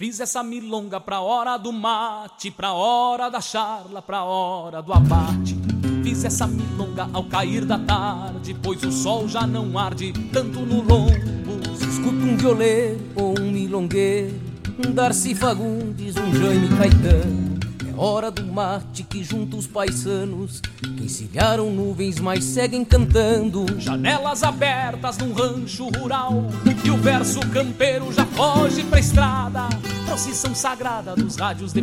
Fiz essa milonga pra hora do mate, pra hora da charla, pra hora do abate. Fiz essa milonga ao cair da tarde, pois o sol já não arde tanto no lombo. Escuta um violeiro ou um milongueiro, um Darcy Fagundes, um Jaime Caetano. Hora do mate que junta os paisanos, que encilharam nuvens, mas seguem cantando. Janelas abertas num rancho rural, e o verso campeiro já foge pra estrada. Procissão sagrada dos rádios de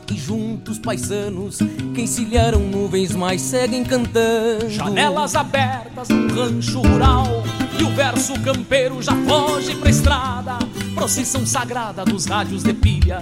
juntos paisanos, que encilharam nuvens, mas seguem cantando. Janelas abertas num rancho rural E o verso campeiro já foge pra estrada Procissão sagrada dos rádios de pilha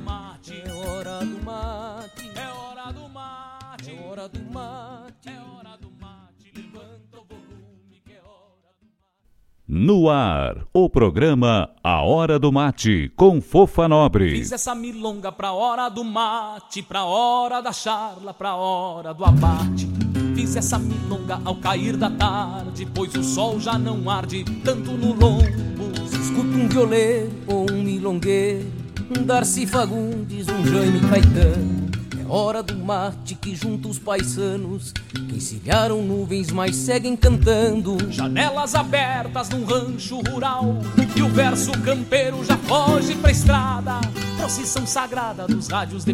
hora do mate é hora do mate. É hora do mate É hora do mate, levanta o volume que é hora do No ar, o programa A Hora do Mate, com Fofa Nobre. Fiz essa milonga pra hora do mate, pra hora da charla, pra hora do abate. Fiz essa milonga ao cair da tarde, pois o sol já não arde tanto no lombo. Se escuta um violeiro ou um milongueiro, um Darcy Fagundes, um Jaime Caetano. É hora do mate que junta os paisanos, que encilharam nuvens, mas seguem cantando. Janelas abertas num rancho rural, e o verso campeiro já foge pra estrada. Procissão sagrada dos rádios de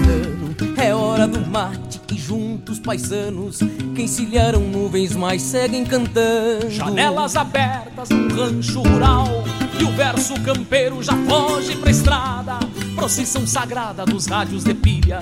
É hora do mate que juntos paisanos, que encilharam nuvens, mas seguem cantando. Janelas abertas num rancho rural E o verso campeiro já foge pra estrada Procissão sagrada dos rádios de pilha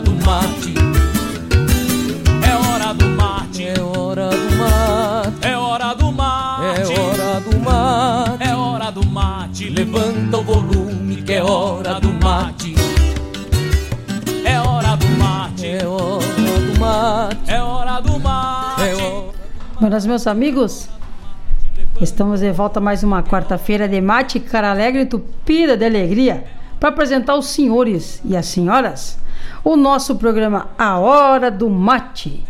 Levanta o volume que é hora do mate. É hora do mate. É hora do mate. É hora do mate. É hora. Buenas, meus amigos. Estamos de volta mais uma quarta-feira de mate, cara alegre, entupida de alegria, para apresentar os senhores e as senhoras o nosso programa A Hora do Mate,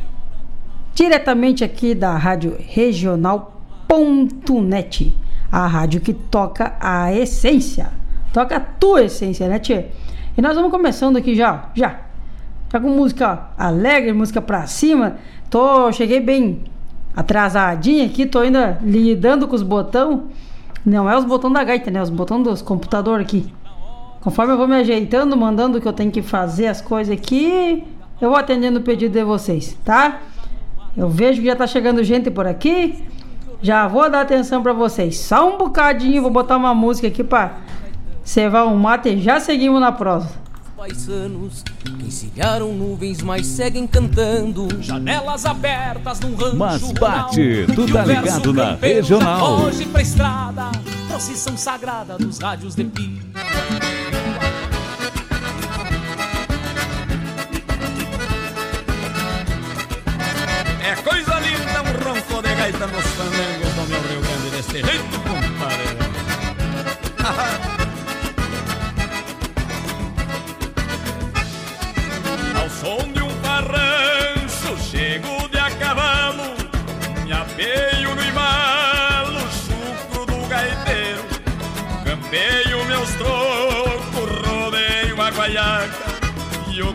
diretamente aqui da Rádio Regional.net, a rádio que toca a essência, toca a tua essência, né, Tchê? E nós vamos começando aqui já, já, já com música alegre, música pra cima. Tô, cheguei bem atrasadinha aqui, tô ainda lidando com os botão. Não é os botões da gaita, né? Os botões dos computadores aqui. Conforme eu vou me ajeitando, mandando o que eu tenho que fazer as coisas aqui, eu vou atendendo o pedido de vocês, tá? Eu vejo que já tá chegando gente por aqui. Já vou dar atenção para vocês. Só um bocadinho, vou botar uma música aqui para cevar um mate e já seguimos na prosa. Paisanos que encilharam nuvens, mas seguem cantando. Janelas abertas num rancho Mas rural, bate, tu e o tá ligado na regional. Foge pra estrada, procissão sagrada dos rádios de pilha.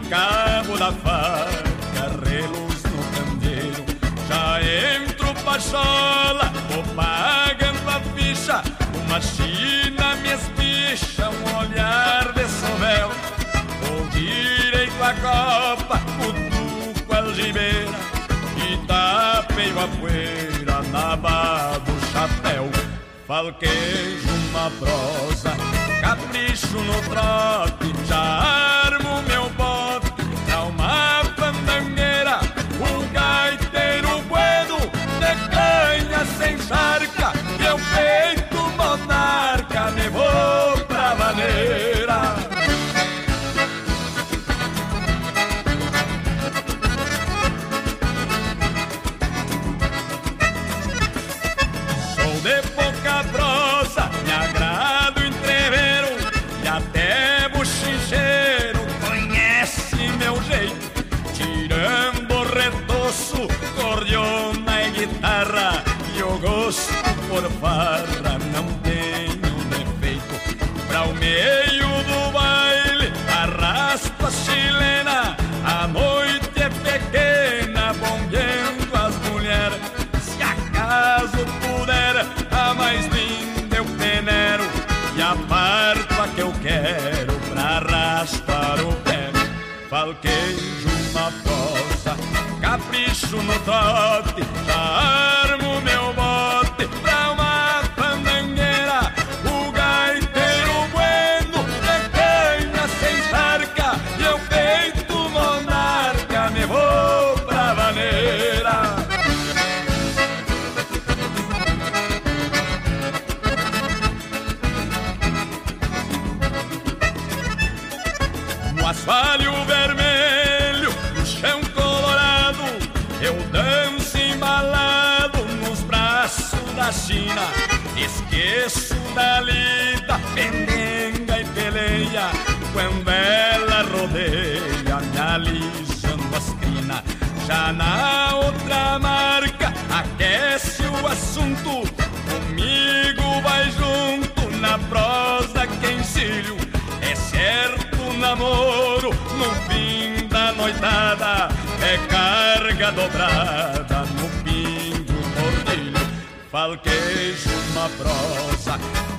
Cabo da faca, reluz no candeeiro. Já entro pachola, vou pagando a ficha, uma china me espicha, um olhar de sovel. Vou direito a copa, cutuco a algibeira e tapeio a poeira na aba do chapéu. Falquejo uma prosa, capricho no trote, já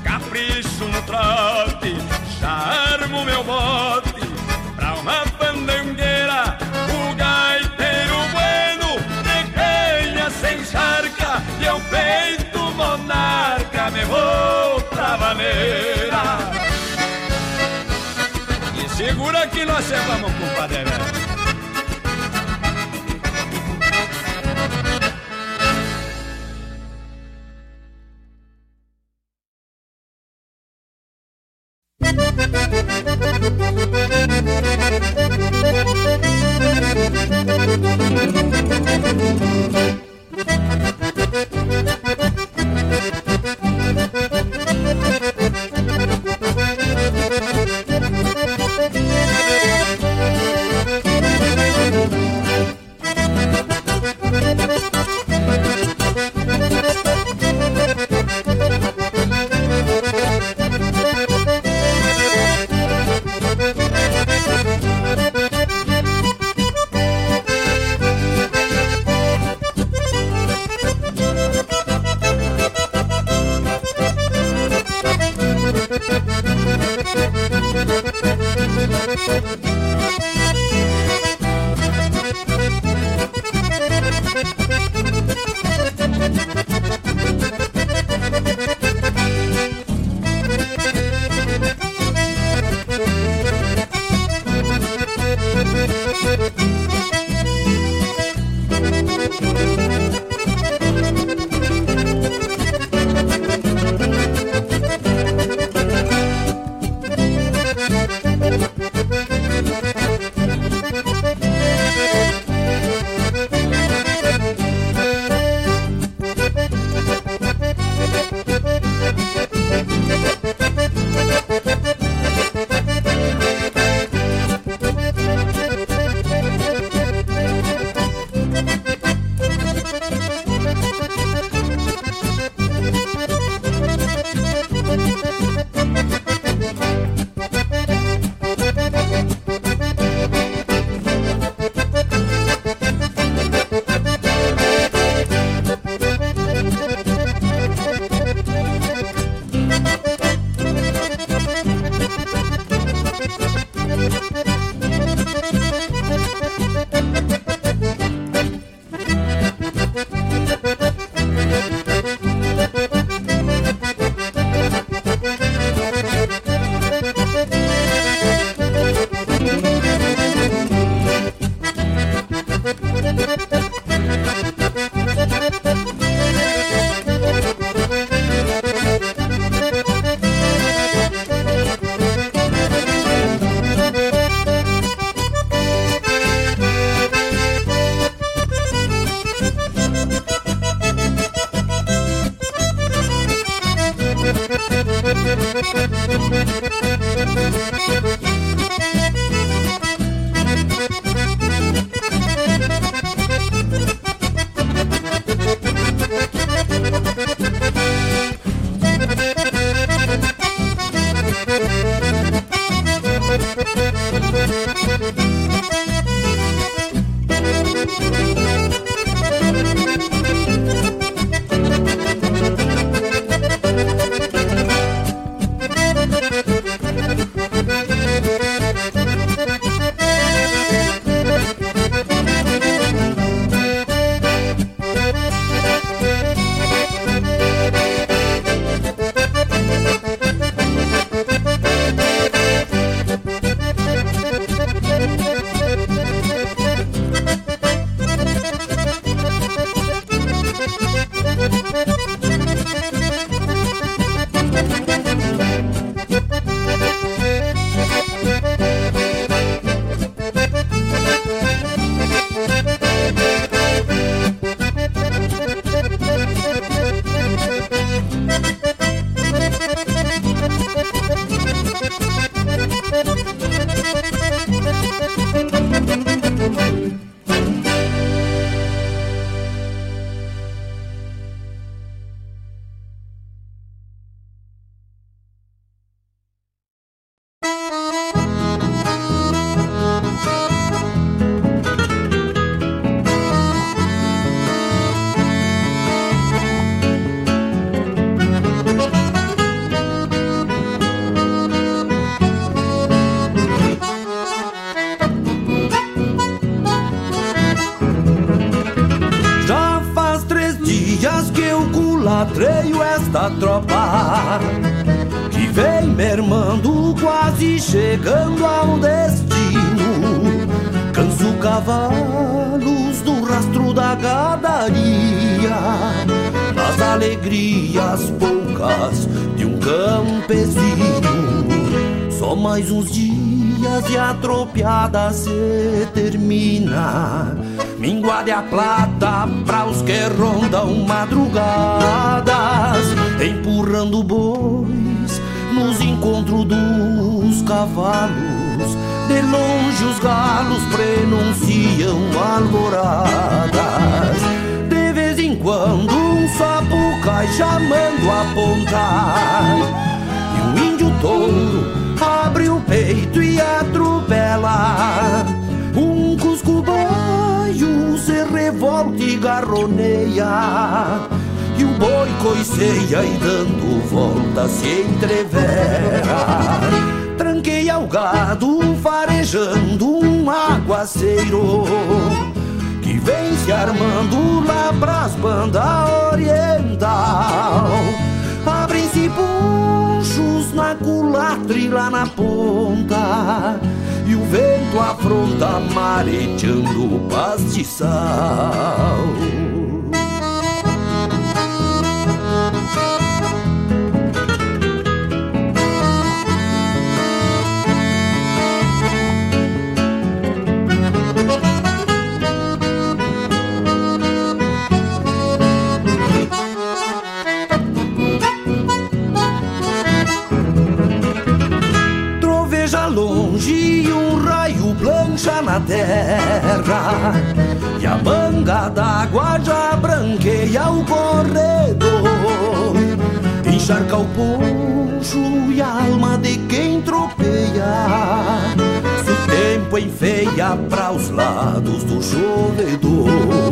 Capricho no trote, charmo meu bote pra uma pandangueira. O gaiteiro bueno de canha sem charca e eu peito monarca me vou pra maneira. E segura que nós vamos, compadre. idolatreio esta tropa que vem mermando, quase chegando ao destino. Canso cavalos do rastro da gadaria, nas alegrias poucas de um campesino. Só mais uns dias e a tropiada se termina. Minguade a plata pra os que rondam madrugadas, empurrando bois nos encontros dos cavalos. De longe os galos prenunciam alvoradas. De vez em quando um sapo cai chamando a ponta. E um índio touro abre o peito e atropela. Revolta e garroneia. E o boi coiceia e dando volta se entrevera. Tranqueia o gado farejando um aguaceiro que vem se armando lá pras bandas oriental. Ponchos na culatra e lá na ponta. E o vento afronta mareteando o pastiçal. Terra. E a manga d'água já branqueia o corredor. Encharca o poncho e a alma de quem tropeia. Se o tempo enfeia para os lados do chovedor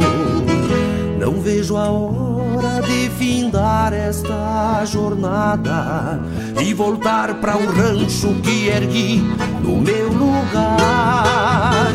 Não vejo a hora de findar esta jornada e voltar para o rancho que ergui no meu lugar.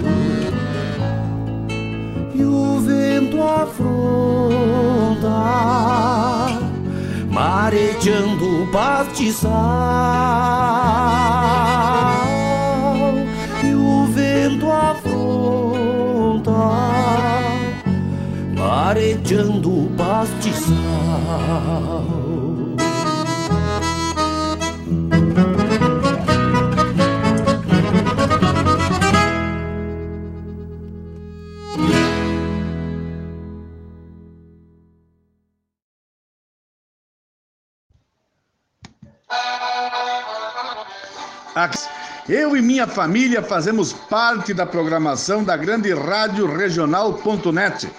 E o vento afronta mareteando o pastiçal. E o vento afronta mareteando o pastiçal. Eu e minha família fazemos parte da programação da grande rádio regional.net.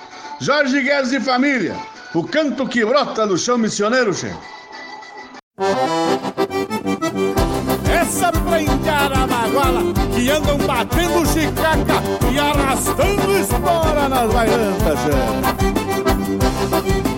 Jorge Guedes e família, o canto que brota no chão missioneiro, chefe. Essa prenhada a baguala que andam batendo chicaca e arrastando espora nas baiantas, chefe.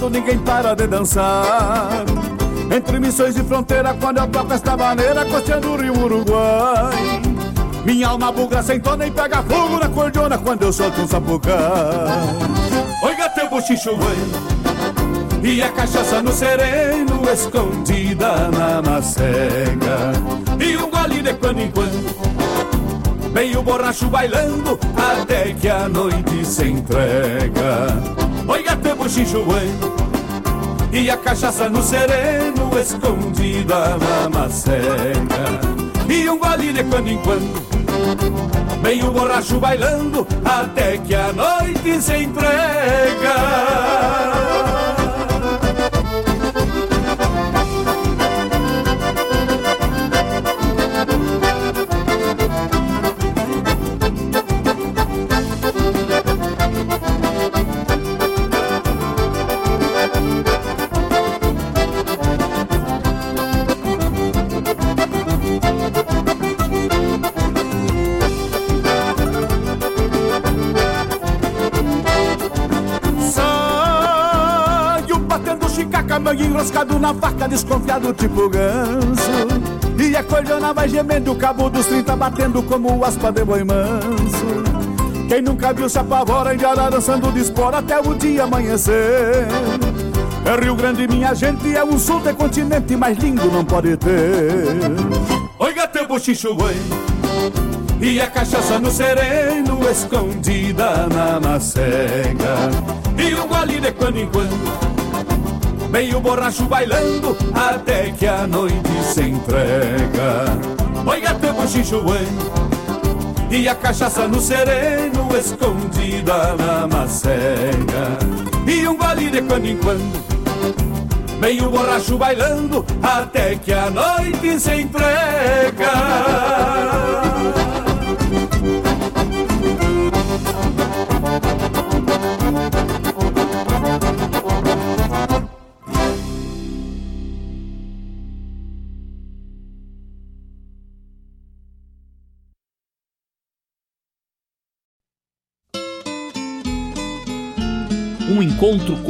Lotado, ninguém para de dançar. Entre missões e fronteira, quando eu toco esta maneira, costeando o rio Uruguai. Minha alma bugra sem tona e pega fogo na cordiona quando eu solto um sapucá. Oiga teu bochicho, e a cachaça no sereno, escondida na macega. E um gole de quando em quando, bem o borracho bailando, até que a noite se entrega. Oiga teu e a cachaça no sereno, escondida na macega. E um gole de quando em quando, bem o borracho bailando, até que a noite se entrega. Na faca, desconfiado tipo ganso. E a cordona vai gemendo, o cabo dos 30 batendo como o aspa de boi manso. Quem nunca viu se apavora, indiara dançando de espora até o dia amanhecer. É Rio Grande, minha gente, é um sul de continente mais lindo não pode ter. Oiga teu bochicho, boi. E a cachaça no sereno, escondida na macega. E o gole de quando em quando Meio borracho bailando até que a noite se entrega. Oi, gato, bochicho, e a cachaça no sereno, escondida na macega. E um gole de quando em quando, meio borracho bailando, até que a noite se entrega.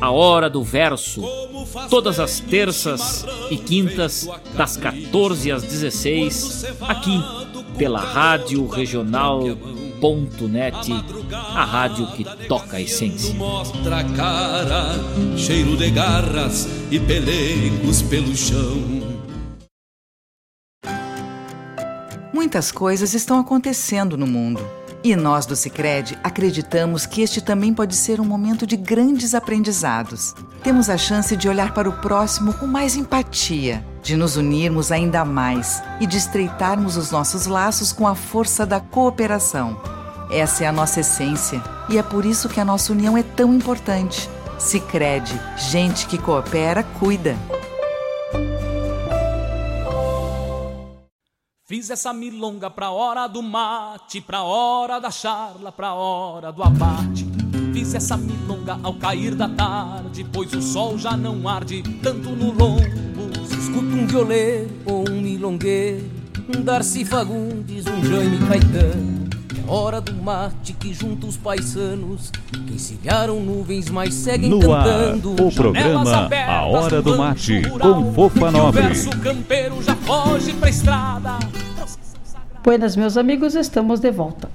A Hora do Verso todas as terças e quintas, das 14 às 16, aqui pela Rádio Regional.net, a rádio que toca a essência. Mostra a cara, cheiro de garras e pelegos pelo chão. Muitas coisas estão acontecendo no mundo. E nós do Cicred acreditamos que este também pode ser um momento de grandes aprendizados. Temos a chance de olhar para o próximo com mais empatia, de nos unirmos ainda mais e de estreitarmos os nossos laços com a força da cooperação. Essa é a nossa essência e é por isso que a nossa união é tão importante. Cicred, gente que coopera, cuida. Fiz essa milonga pra hora do mate, pra hora da charla, pra hora do abate. Fiz essa milonga ao cair da tarde, pois o sol já não arde tanto no lombo. Escuto um violeiro ou um milongueiro, um Darcy Fagundes, um Jaime Caetano. Hora do mate que junta os paisanos que encilharam nuvens, mas seguem no cantando. Ar, o programa A Hora do Mate com Fofa Nobre. O verso campeiro já foge pra estrada. Buenas, meus amigos, estamos de volta.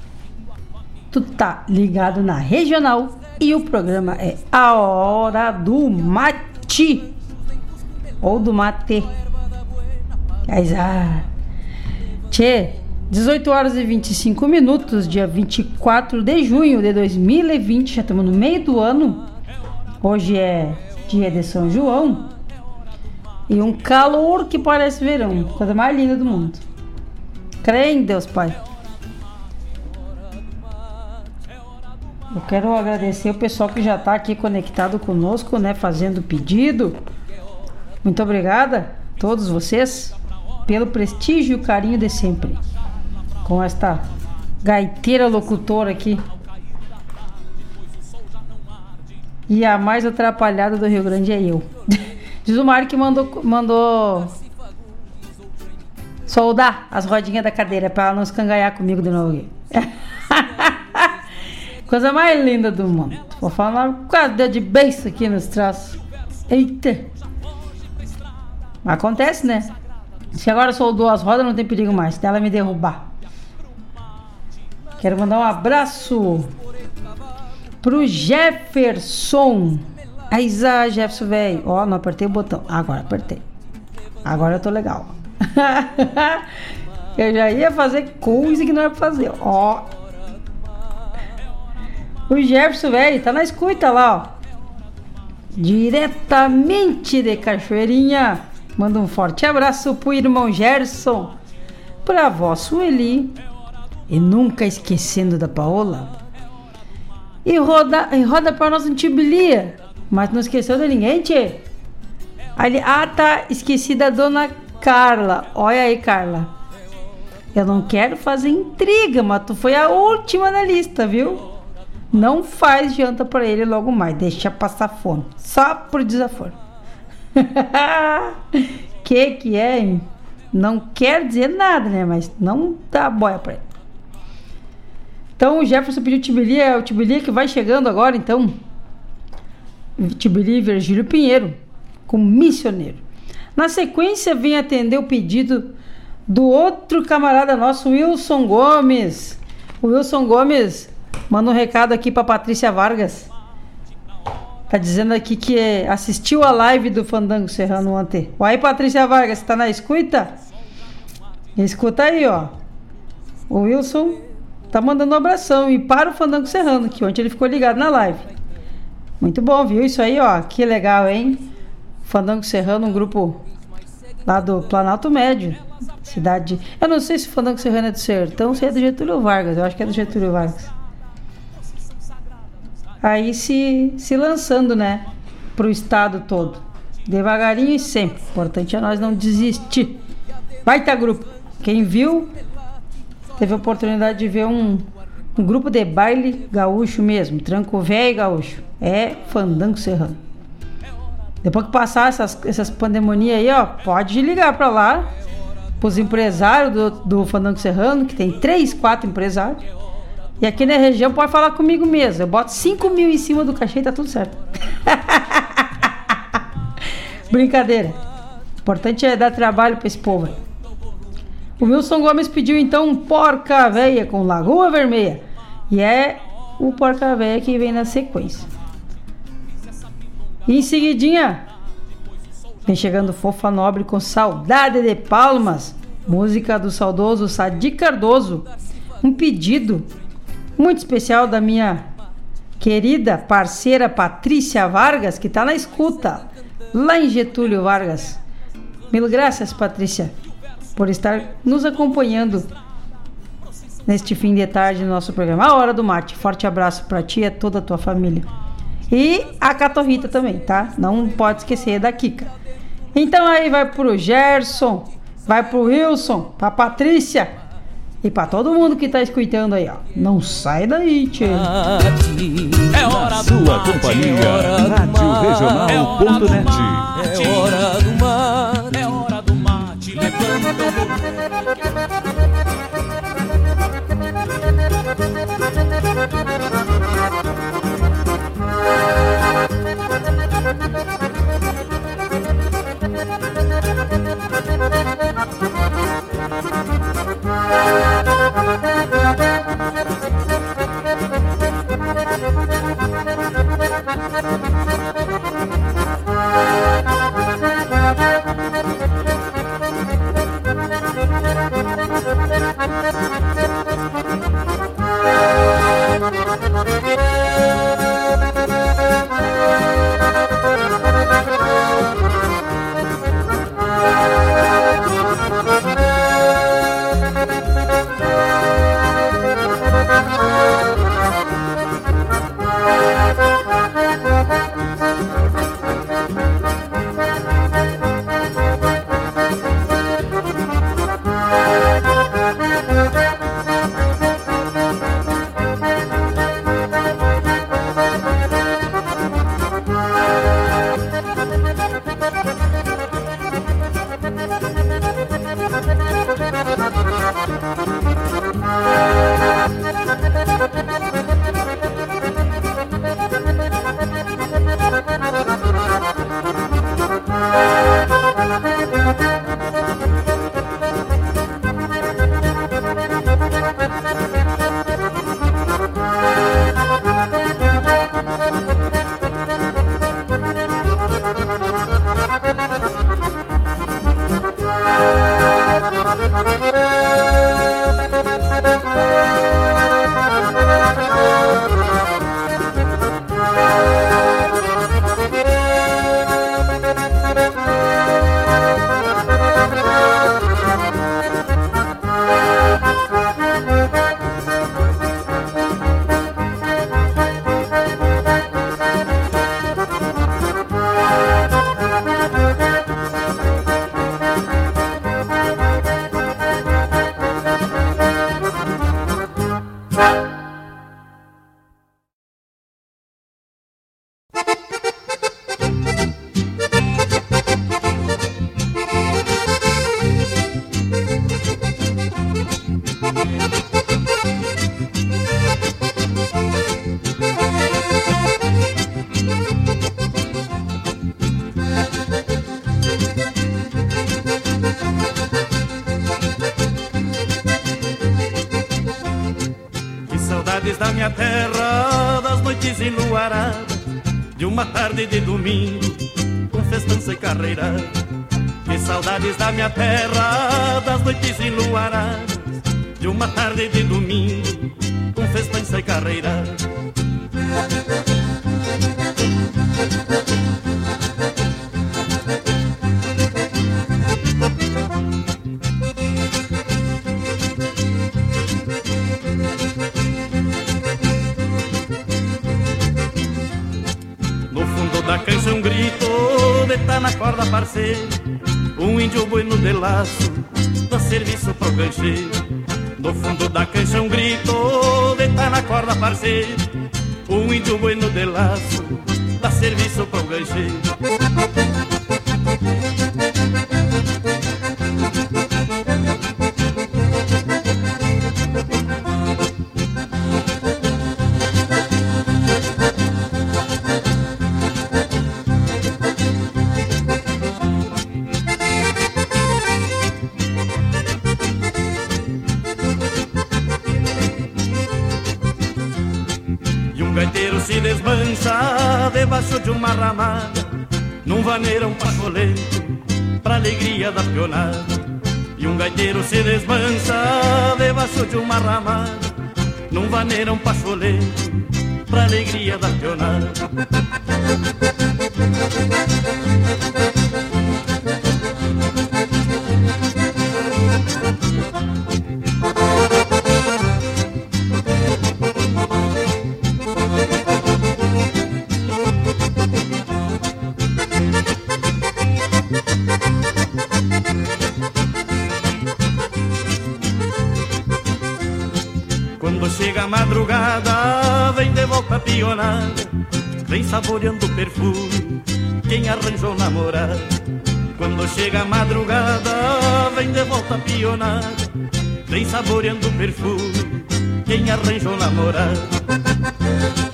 Tu tá ligado na regional e o programa é A Hora do Mate. Ou do Mate. Ah. Tchê, 18 horas e 25 minutos, dia 24 de junho de 2020, já estamos no meio do ano. Hoje é dia de São João. E um calor que parece verão, coisa mais linda do mundo. Crê em Deus, Pai. Eu quero agradecer o pessoal que já está aqui conectado conosco, né? Fazendo pedido. Muito obrigada a todos vocês pelo prestígio e carinho de sempre. Com esta gaiteira locutora aqui. E a mais atrapalhada do Rio Grande é eu. Diz o Mário que mandou, mandou soldar as rodinhas da cadeira para ela não escangaiar comigo de novo. Coisa mais linda do mundo. Vou falar quase de beijo aqui nos traços. Eita! Acontece, né? Se agora soldou as rodas, não tem perigo mais. Dela me derrubar. Quero mandar um abraço pro Jefferson. Aisa, Jefferson, velho. Ó, não apertei o botão. Agora apertei. Agora eu tô legal. eu já ia fazer coisa que não era pra fazer. Ó. O Jefferson, velho, tá na escuta lá, ó. Diretamente de Cachoeirinha. Manda um forte abraço pro irmão Gerson, pra avó Sueli e nunca esquecendo da Paola. E roda, e roda pra nós um mas não esqueceu de ninguém, tchê. Ali, ah, tá, esqueci da dona Carla. Olha aí, Carla. Eu não quero fazer intriga, mas tu foi a última na lista, viu? Não faz janta para ele logo mais, deixa passar fome. Só por desaforo. que que é? Hein? Não quer dizer nada, né? Mas não dá boia pra ele. Então o Jefferson pediu Tibili, é o Tibili que vai chegando agora, então. Tibili Virgílio Pinheiro, com missioneiro. Na sequência, vem atender o pedido do outro camarada nosso, Wilson Gomes. O Wilson Gomes manda um recado aqui para Patrícia Vargas. Tá dizendo aqui que assistiu a live do Fandango Serrano ontem. Aí, Patrícia Vargas, tá na escuta? Escuta aí, ó. O Wilson tá mandando um abração. E para o Fandango Serrano, que ontem ele ficou ligado na live. Muito bom, viu? Isso aí, ó. Que legal, hein? Fandango Serrano, um grupo lá do Planalto Médio. Cidade. Eu não sei se o Fandango Serrano é do Sertão, se é do Getúlio Vargas. Eu acho que é do Getúlio Vargas aí se, se lançando, né, para o estado todo. Devagarinho e sempre. O importante é nós não desistir. Vai ter grupo. Quem viu, teve a oportunidade de ver um, um grupo de baile gaúcho mesmo, tranco velho gaúcho. É fandango serrano. Depois que passar essas, essas pandemonias aí, ó, pode ligar para lá, pros empresários do, do Fandango Serrano, que tem três, quatro empresários e aqui na região pode falar comigo mesmo. Eu boto 5 mil em cima do cachê e tá tudo certo. Brincadeira. O importante é dar trabalho para esse povo. O Wilson Gomes pediu então porca véia com lagoa vermelha. E é o porca véia que vem na sequência. E em seguidinha, vem chegando Fofa Nobre com Saudade de Palmas, música do saudoso Sadi Cardoso. Um pedido muito especial da minha querida parceira Patrícia Vargas, que está na escuta, lá em Getúlio Vargas. Mil graças, Patrícia, por estar nos acompanhando neste fim de tarde no nosso programa. A Hora do Mate. Forte abraço para ti e toda a tua família. E a Catorrita também, tá? Não pode esquecer da Kika. Então aí vai pro Gerson, vai pro Wilson, pra Patrícia e pra todo mundo que tá escutando aí, ó. Não sai daí, tchê. É hora do Sua mate, companhia, é hora Rádio Regional.net. É hora do mate, Thank Ha ha ha!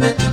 it.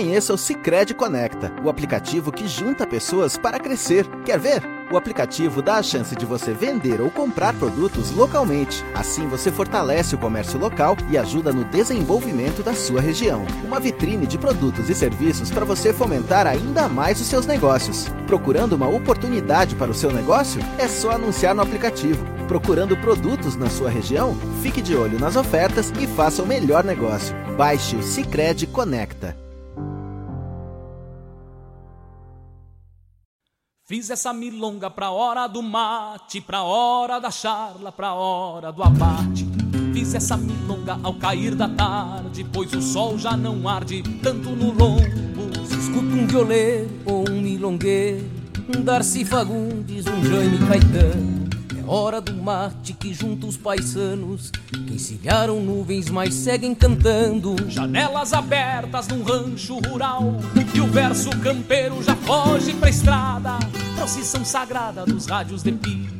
Conheça o Cicred Conecta, o aplicativo que junta pessoas para crescer. Quer ver? O aplicativo dá a chance de você vender ou comprar produtos localmente. Assim você fortalece o comércio local e ajuda no desenvolvimento da sua região. Uma vitrine de produtos e serviços para você fomentar ainda mais os seus negócios. Procurando uma oportunidade para o seu negócio? É só anunciar no aplicativo. Procurando produtos na sua região? Fique de olho nas ofertas e faça o melhor negócio. Baixe o Cicred Conecta. Fiz essa milonga pra hora do mate, pra hora da charla, pra hora do abate. Fiz essa milonga ao cair da tarde, pois o sol já não arde tanto no lombo. Se escuta um violeiro ou um milongueiro, um Darcy Fagundes, um Jaime Caetano. Hora do mate que junta os paisanos, que encilharam nuvens, mas seguem cantando. Janelas abertas num rancho rural, e o verso campeiro já foge pra estrada. Procissão sagrada dos rádios de pilha,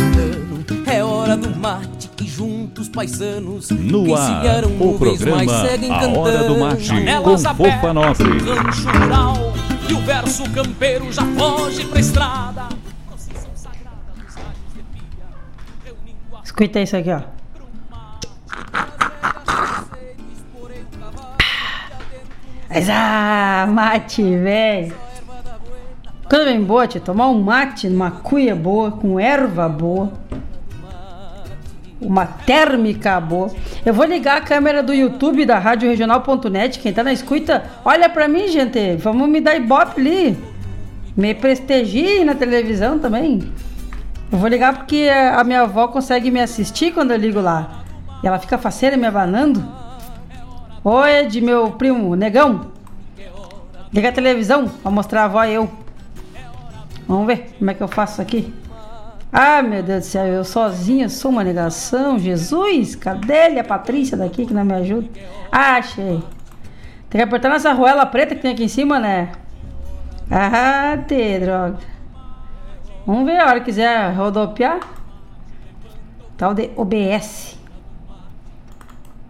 é hora do mate que juntos paisanos No ar, o programa A Hora do Mate com Janelas Fofa abertas, Nobre. rural, e o verso campeiro já foge pra estrada. Escuta isso aqui, ó. Mas, ah, mate, velho. Quando vem bote, tomar um mate numa cuia boa, com erva boa, uma térmica boa. Eu vou ligar a câmera do YouTube da Rádio Regional.net. Quem tá na escuta, olha pra mim, gente. Vamos me dar ibope ali. Me prestigie na televisão também. Eu vou ligar porque a minha avó consegue me assistir quando eu ligo lá. E ela fica faceira me abanando. Oi, de meu primo, negão. Liga a televisão pra mostrar a avó e eu. Vamos ver como é que eu faço aqui. Ah, meu Deus do céu, eu sozinha sou uma negação. Jesus, cadê? A Patrícia daqui que não me ajuda. Ah, achei. Tem que apertar nessa arruela preta que tem aqui em cima, né? Ah, te droga. Vamos ver a hora que quiser rodopiar. Tal de OBS.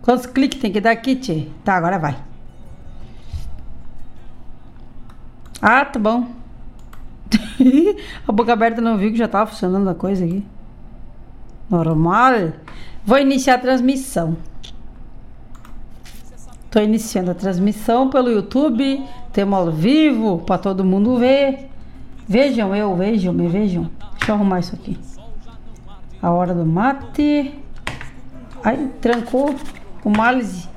Quantos cliques tem que dar aqui, tchê? Tá, agora vai. Ah, tá bom. a boca aberta não viu que já tava funcionando a coisa aqui. Normal. Vou iniciar a transmissão. Tô iniciando a transmissão pelo YouTube. Temos ao vivo para todo mundo ver. Vejam eu, vejam, me vejam. Deixa eu arrumar isso aqui. A hora do mate. Ai, trancou o málise.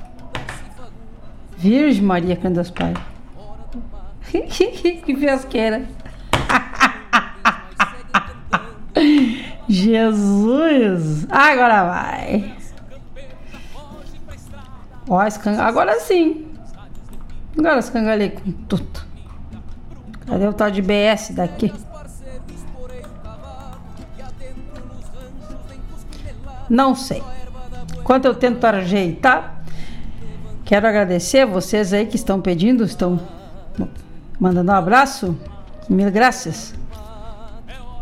Virgem Maria, Cândido dos Pais. que fiasqueira. Jesus! Agora vai. Ó, escanga... agora sim. Agora escangalhei com tudo. Cadê o tal de BS daqui? Não sei. Enquanto eu tento ajeitar, quero agradecer a vocês aí que estão pedindo, estão mandando um abraço. Mil graças.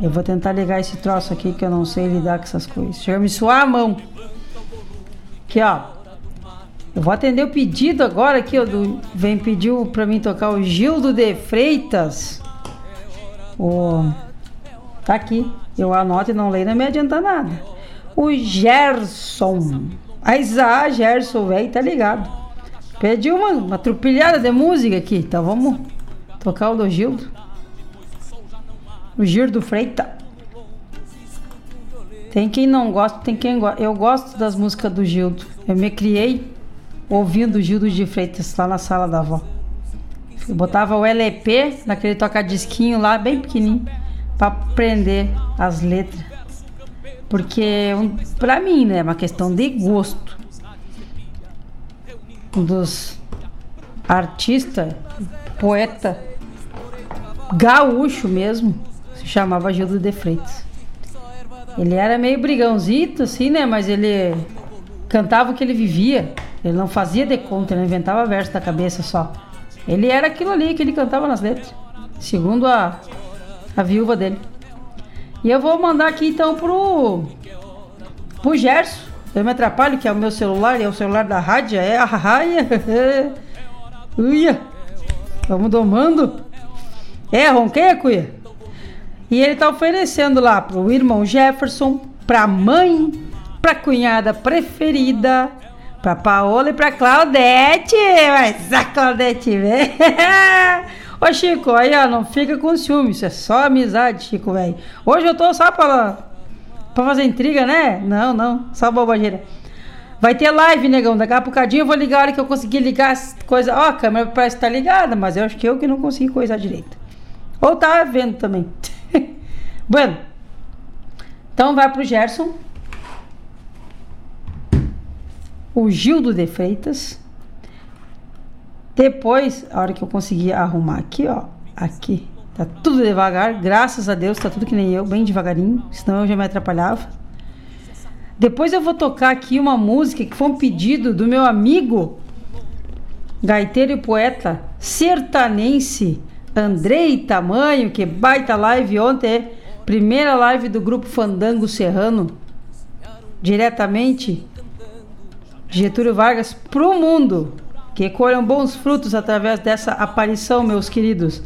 Eu vou tentar ligar esse troço aqui que eu não sei lidar com essas coisas. Chega a me suar a mão. Aqui, ó. Eu vou atender o pedido agora aqui, ó. Do, vem pediu pra mim tocar o Gildo de Freitas. O, tá aqui. Eu anoto e não leio, não me adianta nada. O Gerson. Aizá, Gerson, velho, tá ligado. Pediu uma, uma trupilhada de música aqui. Então vamos tocar o do Gildo. O Gildo Freita. Tem quem não gosta, tem quem gosta. Eu gosto das músicas do Gildo. Eu me criei ouvindo o Gildo de Freitas lá na sala da avó. Eu botava o LP naquele toca-disquinho lá, bem pequenininho, para aprender as letras. Porque, um, pra mim, né, é uma questão de gosto. Um dos artistas, poeta, gaúcho mesmo, chamava Gildo de Freitas. Ele era meio brigãozito, assim, né? Mas ele cantava o que ele vivia. Ele não fazia de conta, ele inventava verso da cabeça só. Ele era aquilo ali que ele cantava nas letras, segundo a, a viúva dele. E eu vou mandar aqui então pro, pro Gerson. Eu me atrapalho, que é o meu celular, é o celular da rádio, é a raia. Uia! Vamos domando. É, ronqueia, cuia? E ele tá oferecendo lá pro irmão Jefferson, pra mãe, pra cunhada preferida, pra Paola e pra Claudete. Mas a Claudete vem. Ô Chico, aí ó, não fica com ciúme, isso é só amizade, Chico, velho. Hoje eu tô só pra, pra fazer intriga, né? Não, não, só bobageira. Vai ter live, negão. Daqui a pouquinho eu vou ligar a hora que eu conseguir ligar as coisas. Ó, a câmera parece estar tá ligada, mas eu acho que eu que não consegui coisar direito. Ou tá vendo também. bueno. Então vai pro Gerson. O Gildo de Freitas. Depois, a hora que eu conseguir arrumar aqui, ó. Aqui. Tá tudo devagar. Graças a Deus, tá tudo que nem eu, bem devagarinho. Senão eu já me atrapalhava. Depois eu vou tocar aqui uma música que foi um pedido do meu amigo gaiteiro e poeta sertanense Andrei Tamanho, que baita live ontem, primeira live do grupo Fandango Serrano, diretamente Getúlio Vargas pro mundo, que colham bons frutos através dessa aparição, meus queridos.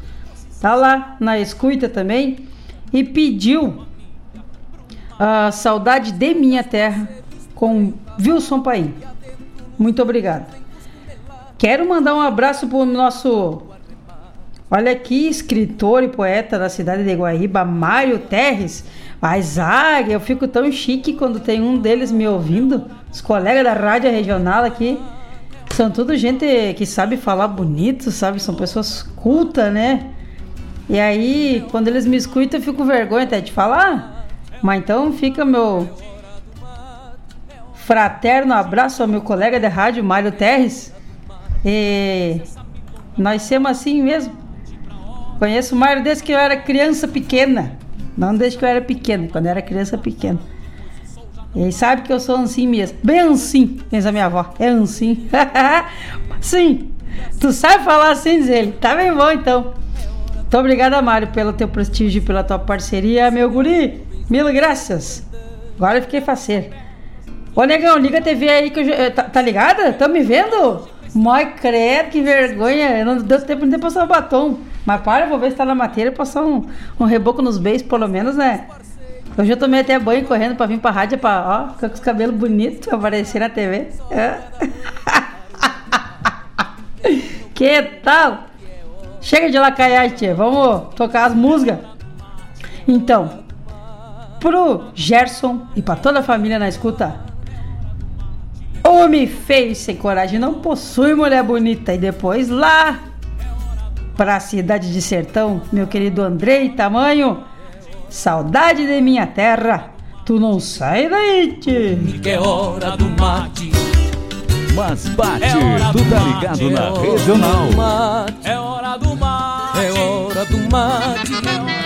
Tá lá na escuta também e pediu a Saudade de Minha Terra com Wilson Paim. Muito obrigado. Quero mandar um abraço para o nosso, olha aqui, escritor e poeta da cidade de Guaíba, Mário Terres. Mas, ah, eu fico tão chique quando tem um deles me ouvindo. Os colegas da rádio regional aqui são tudo gente que sabe falar bonito, sabe? São pessoas cultas, né? E aí, quando eles me escutam, eu fico vergonha até de falar. Mas então fica meu fraterno abraço ao meu colega de rádio, Mário Terres. E nós somos assim mesmo. Conheço o Mário desde que eu era criança pequena. Não desde que eu era pequena, quando eu era criança pequena. E sabe que eu sou assim mesmo. Bem assim, pensa minha avó. É assim. Sim. Tu sabe falar assim, diz ele. Tá bem bom então. Muito obrigada, Mário, pelo teu prestígio, pela tua parceria, meu guri. Mil graças. Agora eu fiquei faceiro. Ô, negão, liga a TV aí que eu. Eh, tá, tá ligada? Tá me vendo? Mãe, credo, que vergonha. Eu não deu tempo de passar o batom. Mas para, eu vou ver se tá na matéria passar um, um reboco nos beijos, pelo menos, né? Eu tomei até banho correndo pra vir pra rádio pra, ó, ficar com os cabelos bonitos, aparecer na TV. É. que tal? Chega de lacaiagem, tia. Vamos tocar as músicas. Então, pro Gerson e para toda a família na escuta. Homem feio sem coragem não possui mulher bonita. E depois lá para a cidade de Sertão, meu querido Andrei Tamanho, saudade de minha terra. Tu não sai daí, tchê. Que é hora do mate. Mas bate, é tu tá ligado na é regional. É hora do mate. É hora do mate. É hora do mate.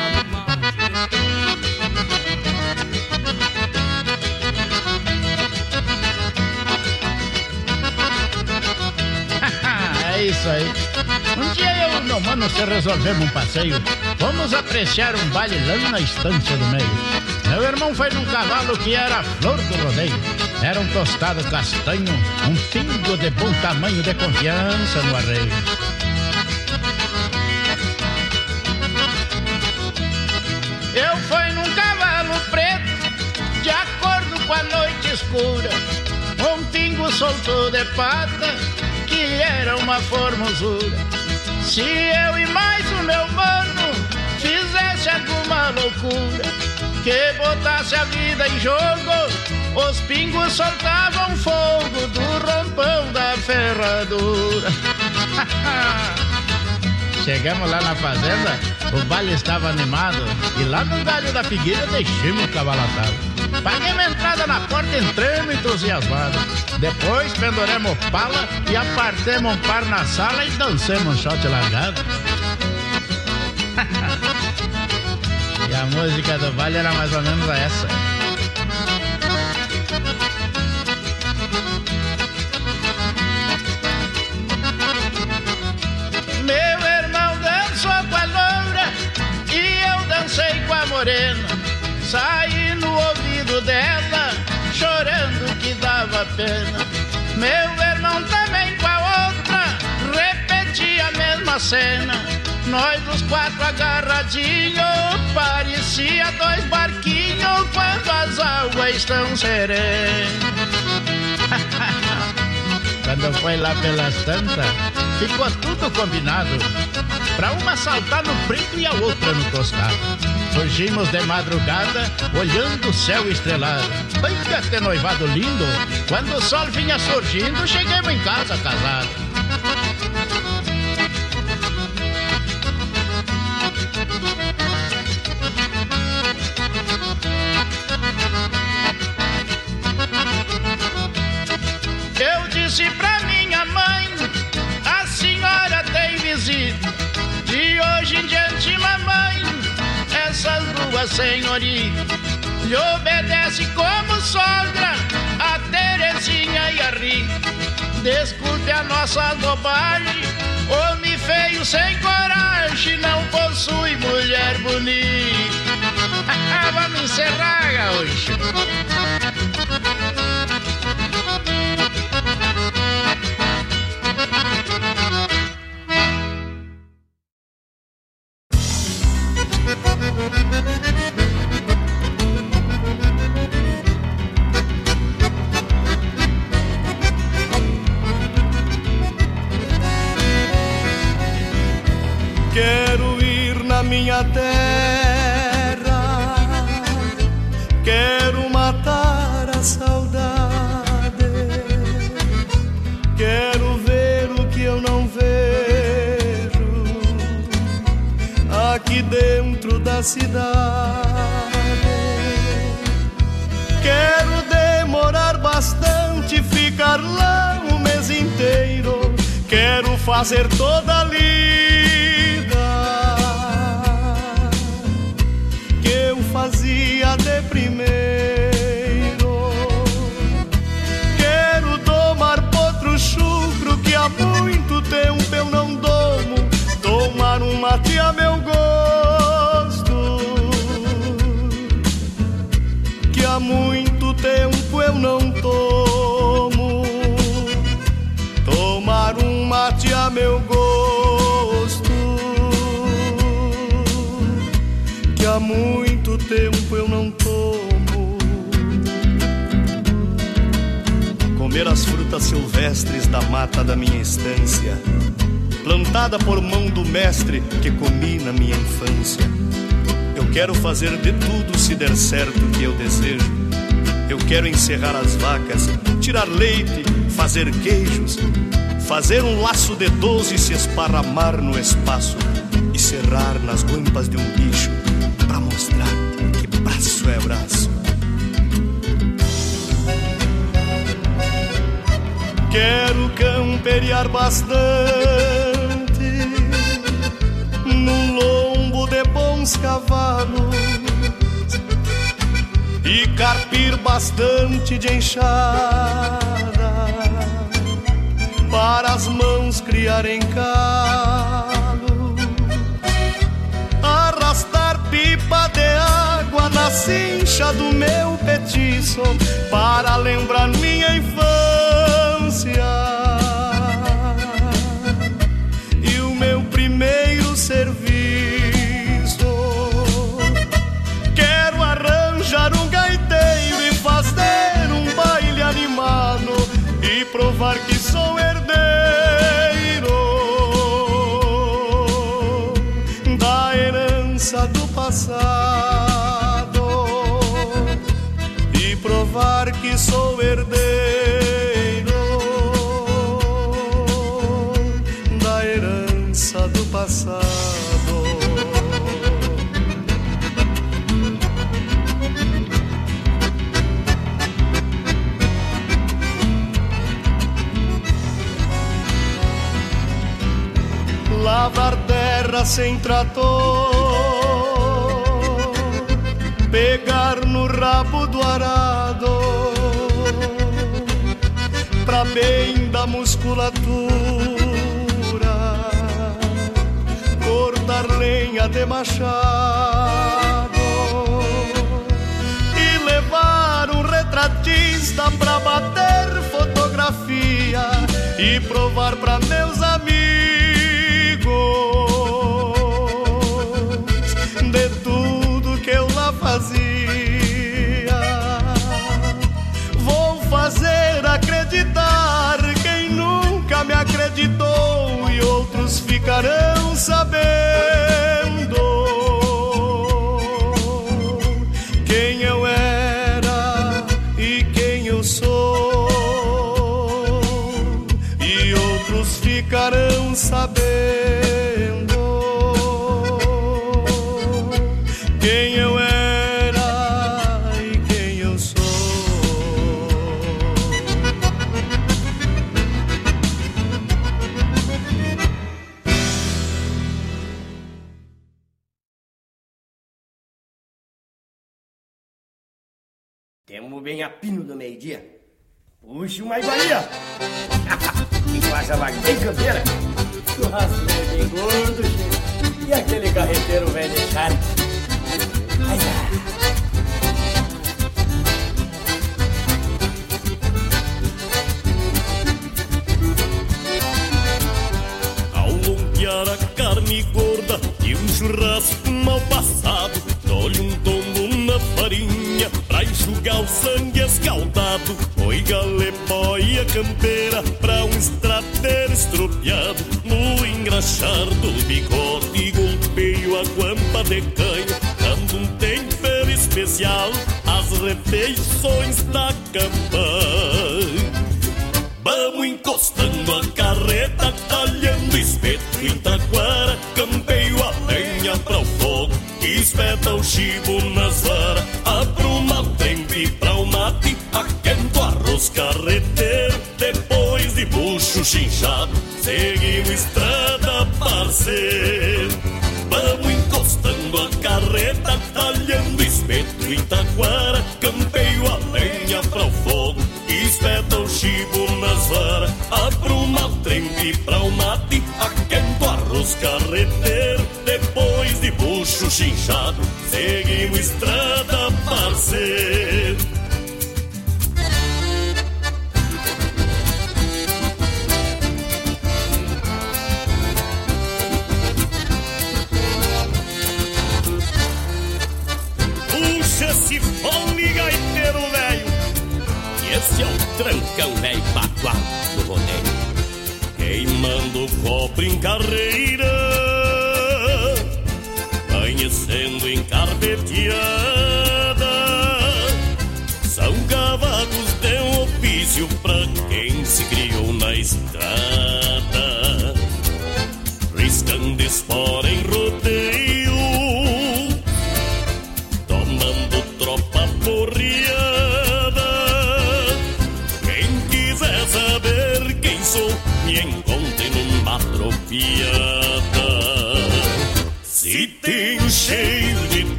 é isso aí. Um dia e meu mano se resolvemos um passeio. Vamos apreciar um baile lá na estância do meio. Meu irmão foi num cavalo que era a flor do rodeio. Era um tostado castanho, um pingo de bom tamanho de confiança no arreio. Eu fui num cavalo preto, de acordo com a noite escura. Um pingo solto de pata, que era uma formosura. Se eu e mais o meu mano fizesse alguma loucura que botasse a vida em jogo, os pingos soltavam fogo do rompão da ferradura. Chegamos lá na fazenda, o baile estava animado e lá no galho da figueira deixamos o cavalo atado. Paguei uma entrada na porta, entramos entusiasmados. Depois penduramos pala e apartemos um par na sala e dancemos um shot largado. e a música do baile era mais ou menos essa. Morena. Saí no ouvido dela, chorando que dava pena. Meu irmão também com a outra, repetia a mesma cena. Nós dos quatro agarradinhos, parecia dois barquinhos quando as águas estão serenas. Quando foi lá pelas tantas, ficou tudo combinado. Pra uma saltar no preto e a outra no tostado. Surgimos de madrugada, olhando o céu estrelado. Ai, que noivado lindo! Quando o sol vinha surgindo, chegamos em casa casados. Essas duas senhoritas lhe obedece como sogra, a Terezinha e a Rita. Desculpe a nossa bobagem, homem feio sem coragem, não possui mulher bonita. Vamos encerrar, gaúcho. Laço de doze se esparramar no espaço e serrar nas guampas de um bicho para mostrar que braço é braço. Quero camperiar bastante num lombo de bons cavalos e carpir bastante de enxada para as mãos criarem calo, arrastar pipa de água na cincha do meu petiço para lembrar minha infância sou herdeiro da herança do passado. Lavar terra sem trator, pegar no rabo do arado bem da musculatura, cortar lenha de machado e levar um retratista pra bater fotografia e provar pra meus amigos acreditou e outros ficarão sabendo.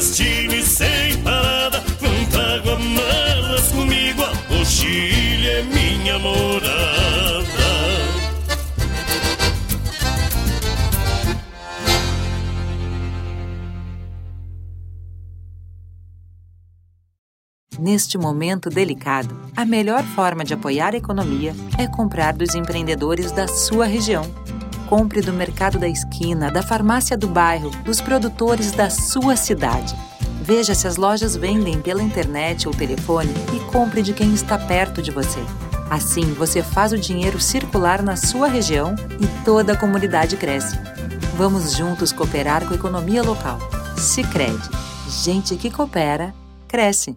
clandestine sem parada. Não trago amarras comigo, o Chile é minha morada. Neste momento delicado, a melhor forma de apoiar a economia é comprar dos empreendedores da sua região. Compre do mercado da esquina, da farmácia do bairro, dos produtores da sua cidade. Veja se as lojas vendem pela internet ou telefone e compre de quem está perto de você. Assim, você faz o dinheiro circular na sua região e toda a comunidade cresce. Vamos juntos cooperar com a economia local. Sicredi, gente que coopera cresce.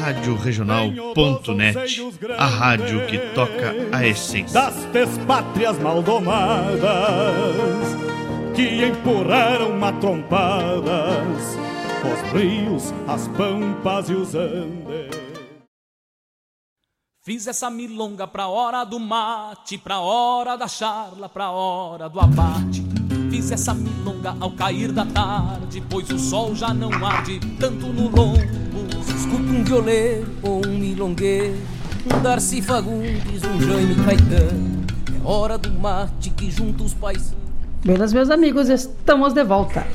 Rádio Regional.net, a rádio que toca a essência. Das pátrias maldomadas que empurraram matrompadas os rios, as pampas e os andes. Fiz essa milonga pra hora do mate, pra hora da charla, pra hora do abate. Fiz essa milonga ao cair da tarde, pois o sol já não arde tanto no lombo. Escuta um violeiro ou um milongueiro, um Darcy Fagundes, um Jaime Caetano. É hora do mate que junta os pais. Buenas, meus amigos, estamos de volta.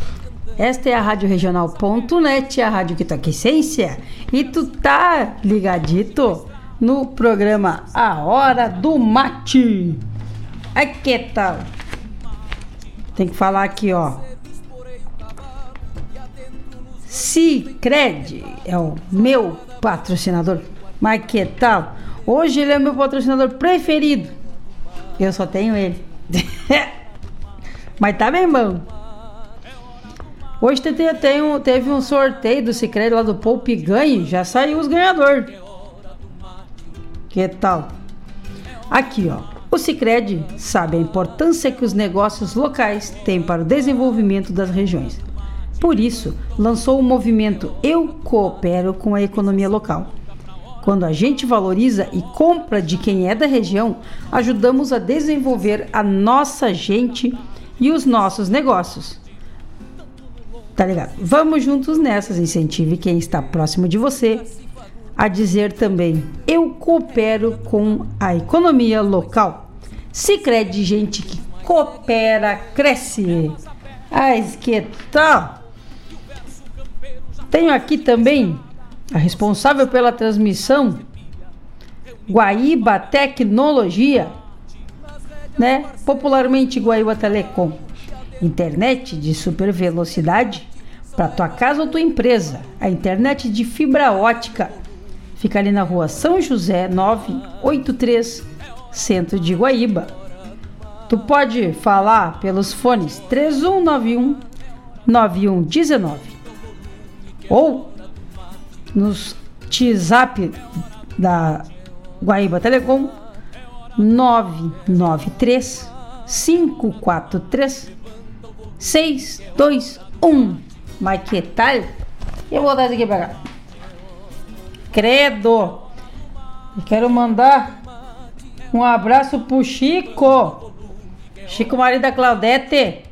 Esta é a Rádio Regional.net, a rádio que toca essência. E tu tá ligadito no programa A Hora do Mate. Aí que tal? Tem que falar aqui, ó. Cicred é o meu patrocinador. Mas que tal? Hoje ele é o meu patrocinador preferido. Eu só tenho ele. Mas tá bem bom. Hoje teve, tem um, teve um sorteio do Cicred lá do Poupe Ganhe. Já saiu os ganhadores. Que tal? Aqui, ó. O Cicred sabe a importância que os negócios locais têm para o desenvolvimento das regiões. Por isso, lançou o movimento Eu Coopero com a Economia Local. Quando a gente valoriza e compra de quem é da região, ajudamos a desenvolver a nossa gente e os nossos negócios. Tá ligado? Vamos juntos nessas, incentive quem está próximo de você a dizer também: eu coopero com a economia local. Se crede gente que coopera, cresce. Ah, que tal? Tenho aqui também a responsável pela transmissão, Guaíba Tecnologia, né? Popularmente Guaíba Telecom. Internet de super velocidade para tua casa ou tua empresa. A internet de fibra ótica fica ali na rua São José 983, centro de Guaíba. Tu pode falar pelos fones 3191 9119 ou nos WhatsApp da Guaíba Telecom 993 543 621. Mas que tal? Eu vou dar isso aqui pra cá. Credo! Eu quero mandar um abraço pro Chico. Chico, marido da Claudete.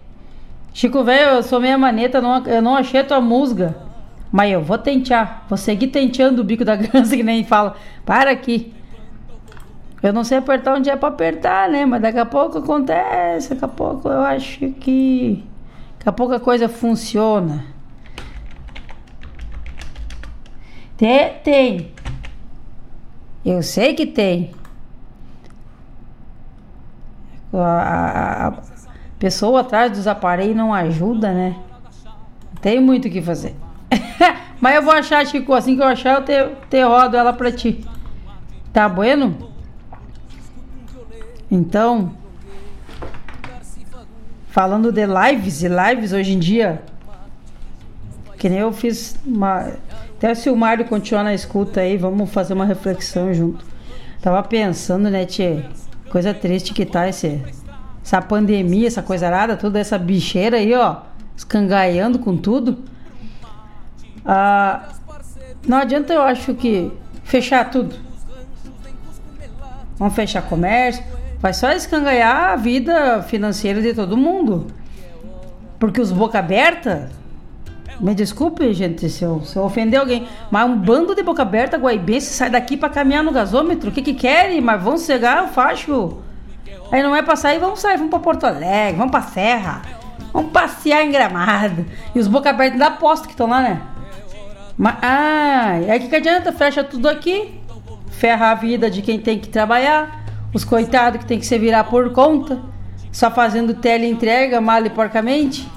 Chico, velho, eu sou meia maneta, não, eu não achei tua música. Mas eu vou tentear. Vou seguir tenteando o bico da criança que nem fala. Para aqui. Eu não sei apertar onde é pra apertar, né? Mas daqui a pouco acontece. Daqui a pouco eu acho que. Daqui a pouco a coisa funciona. Tem, tem. Eu sei que tem. A, a, a pessoa atrás dos aparelhos não ajuda, né? Tem muito o que fazer. Mas eu vou achar, Chico, assim que eu achar, eu te, te rodo ela pra ti. Tá bueno? Então, falando de lives e lives hoje em dia, que nem eu fiz uma. Até se o Mário continuar na escuta aí, vamos fazer uma reflexão junto. Tava pensando, né, Tchê? Coisa triste que tá esse, essa pandemia, essa coisa arada, toda essa bicheira aí, ó. escangaiando com tudo. Ah, não adianta eu acho que fechar tudo. Vamos fechar comércio. Vai só escangaiar a vida financeira de todo mundo. Porque os boca aberta, me desculpe, gente, se eu, se eu ofender alguém, mas um bando de boca aberta guaibense sai daqui para caminhar no gasômetro. O que que querem? Mas vão cegar o facho. Aí não é pra sair, vamos sair, vamos pra Porto Alegre, vamos pra Serra, vamos passear em Gramado. E os boca aberta da posto que estão lá, né? Mas, ah, aí que, que adianta? Fecha tudo aqui, ferra a vida de quem tem que trabalhar, os coitados que tem que se virar por conta, só fazendo teleentrega mal e porcamente.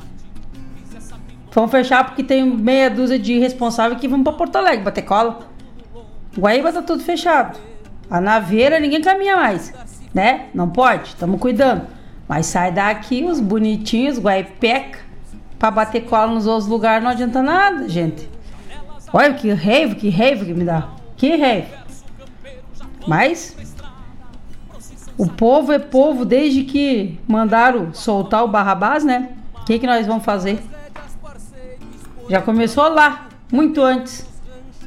Vamos fechar porque tem meia dúzia de responsáveis que vão para Porto Alegre bater cola. Guaíba tá tudo fechado. A naveira ninguém caminha mais, né? Não pode, estamos cuidando. Mas sai daqui os bonitinhos, guaipeca, para bater cola nos outros lugares não adianta nada, gente. Olha que raiva, que raiva que me dá. Que raiva. Mas o povo é povo desde que mandaram soltar o Barrabás, né? O que, que nós vamos fazer? Já começou lá, muito antes,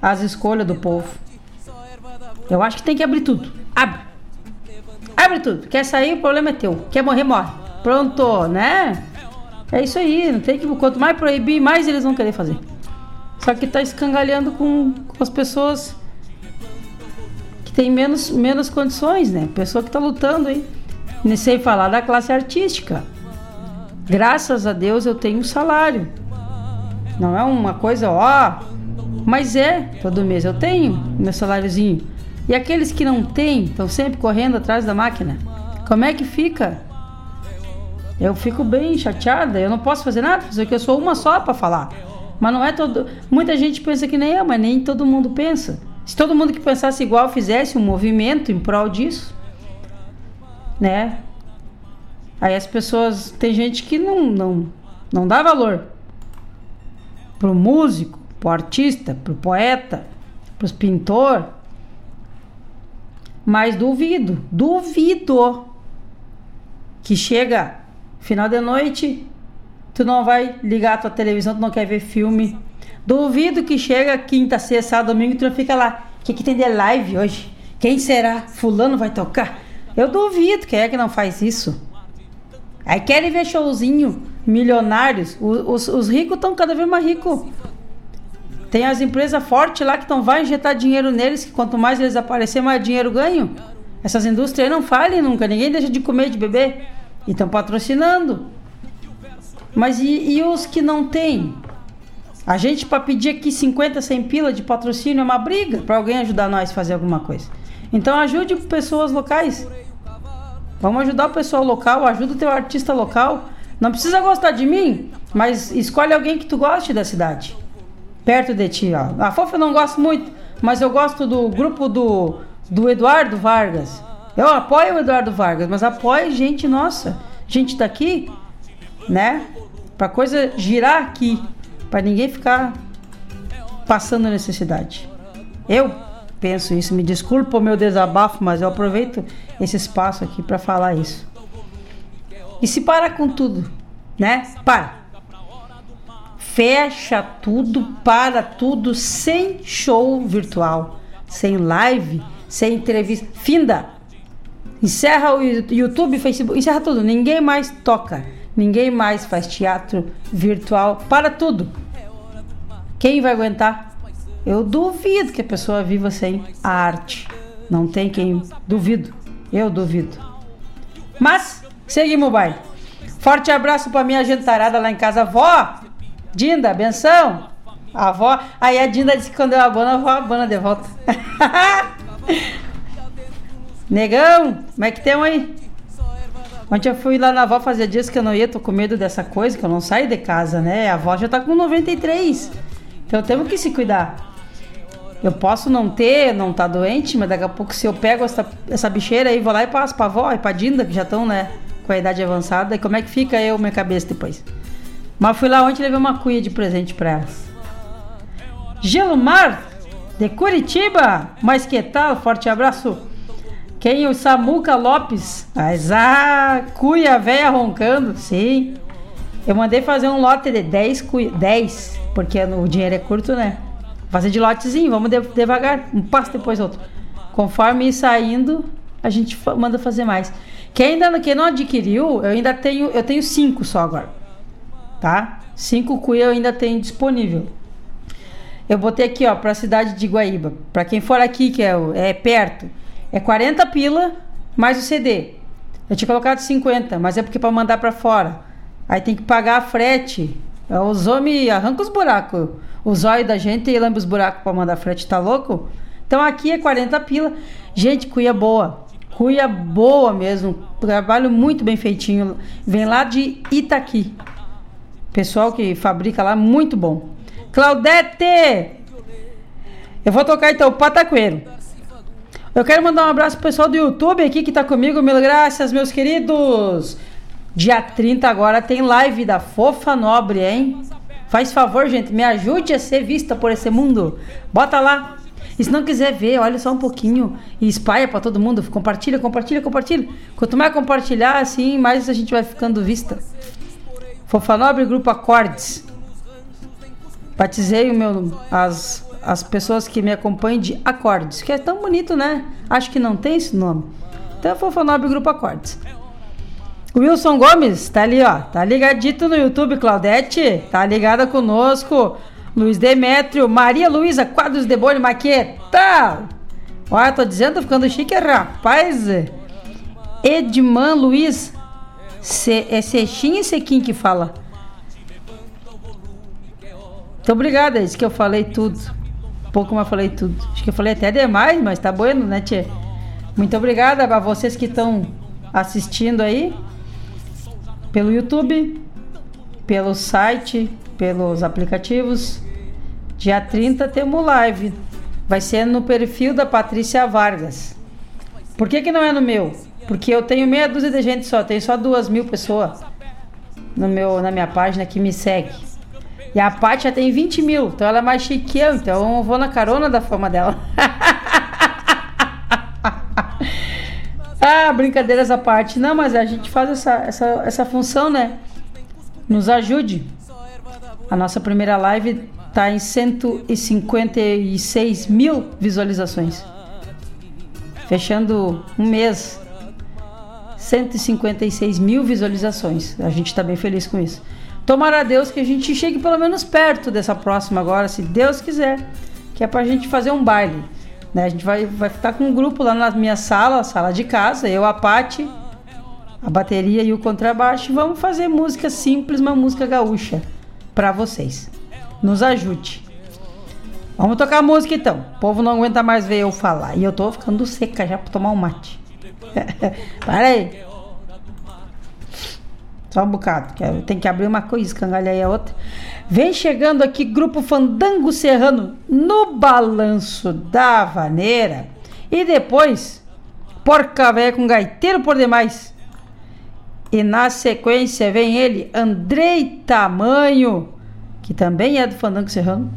as escolhas do povo. Eu acho que tem que abrir tudo. Abre. Abre tudo. Quer sair, o problema é teu. Quer morrer, morre. Pronto, né? É isso aí. Não tem que. Quanto mais proibir, mais eles vão querer fazer. Só que tá escangalhando com, com as pessoas que tem menos, menos condições, né? Pessoa que tá lutando aí. Nem falar da classe artística. Graças a Deus eu tenho um salário. Não é uma coisa, ó. Mas é, todo mês eu tenho meu saláriozinho. E aqueles que não têm, estão sempre correndo atrás da máquina. Como é que fica? Eu fico bem chateada, eu não posso fazer nada, porque eu sou uma só para falar. Mas não é todo. Muita gente pensa que nem eu, mas nem todo mundo pensa. Se todo mundo que pensasse igual fizesse um movimento em prol disso, né? Aí as pessoas. Tem gente que não, não, não dá valor pro músico, pro artista, pro poeta, pros pintor. Mas duvido, duvido que chega final de noite, tu não vai ligar a tua televisão, tu não quer ver filme. Duvido que chega quinta, sexta, domingo, tu não fica lá. O que, que tem de live hoje? Quem será? Fulano vai tocar? Eu duvido quem é que não faz isso. Aí querem ver showzinho, milionários. Os, os, os ricos estão cada vez mais ricos. Tem as empresas fortes lá que estão vai injetar dinheiro neles, que quanto mais eles aparecer, mais dinheiro ganham. Essas indústrias não falem nunca, ninguém deixa de comer, de beber. E estão patrocinando. Mas e, e, os que não têm? A gente para pedir aqui 50, 100 pila de patrocínio é uma briga para alguém ajudar nós a fazer alguma coisa. Então ajude pessoas locais. Vamos ajudar o pessoal local, ajuda o teu artista local. Não precisa gostar de mim, mas escolhe alguém que tu goste da cidade. Perto de ti, ó. A Fofa eu não gosto muito, mas eu gosto do grupo do, do Eduardo Vargas. Eu apoio o Eduardo Vargas, mas apoio gente nossa, gente daqui, né? Pra coisa girar aqui, para ninguém ficar passando necessidade. Eu penso isso. Me desculpa o meu desabafo, mas eu aproveito esse espaço aqui para falar isso. E se parar com tudo, né? Para. Fecha tudo, para tudo, sem show virtual, sem live, sem entrevista. Finda. Encerra o YouTube, Facebook, encerra tudo. Ninguém mais toca. Ninguém mais faz teatro virtual. Para tudo. Quem vai aguentar? Eu duvido que a pessoa viva sem a arte. Não tem quem. Duvido. Eu duvido. Mas, seguimos o baile. Forte abraço pra minha gentarada lá em casa. Vó! Dinda, benção! A avó. Aí a Dinda disse que quando eu abano, a avó abana de volta. Negão, como é que tem aí? Ontem eu fui lá na avó fazer dias que eu não ia, tô com medo dessa coisa, que eu não saio de casa, né? A avó já tá com 93. Então temos que se cuidar. Eu posso não ter, não tá doente, mas daqui a pouco se eu pego essa, essa bicheira aí, vou lá e passo pra avó e pra Dinda, que já estão, né, com a idade avançada, e como é que fica eu, minha cabeça depois? Mas fui lá ontem e levei uma cuia de presente pra elas. Gelomar, de Curitiba, mas que tal? Forte abraço. Quem? O Samuca Lopes. Mas a cuia velha roncando, sim. Eu mandei fazer um lote de 10 cuia, 10, porque o dinheiro é curto, né? Fazer de lotezinho, vamos de, devagar, um passo depois outro. Conforme ir saindo, a gente manda fazer mais. Quem ainda quem não adquiriu, eu ainda tenho, eu tenho cinco só agora. Tá? Cinco cuia eu ainda tenho disponível. Eu botei aqui, ó, pra cidade de Guaíba. Pra quem for aqui, que é, é perto, é 40 pila mais o CD. Eu tinha colocado 50, mas é porque pra mandar pra fora. Aí tem que pagar a frete. É, Os homens arrancam os buracos. O zóio da gente e lambe os buracos pra mandar frete, tá louco? Então aqui é 40 pila. Gente, cuia boa. Cuia boa mesmo. Trabalho muito bem feitinho. Vem lá de Itaqui. Pessoal que fabrica lá, muito bom. Claudete! Eu vou tocar então o Pataqueiro. Eu quero mandar um abraço pro pessoal do YouTube aqui que tá comigo. Mil graças, meus queridos. Dia 30 agora tem live da Fofa Nobre, hein? Faz favor, gente, me ajude a ser vista por esse mundo. Bota lá. E se não quiser ver, olha só um pouquinho e espalha pra todo mundo. Compartilha, compartilha, compartilha. Quanto mais compartilhar, assim, mais a gente vai ficando vista. Fofa Nobre Grupo Acordes. Batizei o meu, as, as pessoas que me acompanham de Acordes, que é tão bonito, né? Acho que não tem esse nome. Então, Fofa Nobre Grupo Acordes. Wilson Gomes, tá ali, ó. Tá ligadito no YouTube, Claudete. Tá ligada conosco. Luiz Demétrio, Maria Luísa Quadros de Boni Maqueta. Olha, tô dizendo, tô ficando chique, rapaz. Edman Luiz. Se, é Seixinho e Sequim que fala. Muito obrigada, disse que eu falei tudo. Pouco, mas falei tudo. Acho que eu falei até demais, mas tá bueno, né, Tchê? Muito obrigada a vocês que estão assistindo aí pelo YouTube, pelo site, pelos aplicativos. Dia 30 temos live. Vai ser no perfil da Patrícia Vargas. Por que, que não é no meu? Porque eu tenho meia dúzia de gente só, tenho só duas mil pessoas no meu, na minha página que me segue. E a Paty já tem 20 mil, então ela é mais chique que eu, então eu vou na carona da fama dela. ah, brincadeiras à parte. Não, mas a gente faz essa, essa, essa função, né? Nos ajude. A nossa primeira live tá em 156 mil visualizações. Fechando um mês. 156 mil visualizações. A gente tá bem feliz com isso. Tomara a Deus que a gente chegue pelo menos perto dessa próxima agora, se Deus quiser. Que é pra gente fazer um baile. Né? A gente vai, vai ficar com um grupo lá na minha sala, sala de casa, eu, a Pati, a bateria e o contrabaixo. Vamos fazer música simples, uma música gaúcha para vocês. Nos ajude. Vamos tocar música então. O povo não aguenta mais ver eu falar. E eu tô ficando seca já pra tomar um mate. Para aí. Só um bocado. que eu tenho que abrir uma coisa, escangalhar a outra. Vem chegando aqui, Grupo Fandango Serrano, no balanço da vaneira. E depois, Porca Véia com gaiteiro por demais. E na sequência vem ele, Andrei Tamanho, que também é do Fandango Serrano,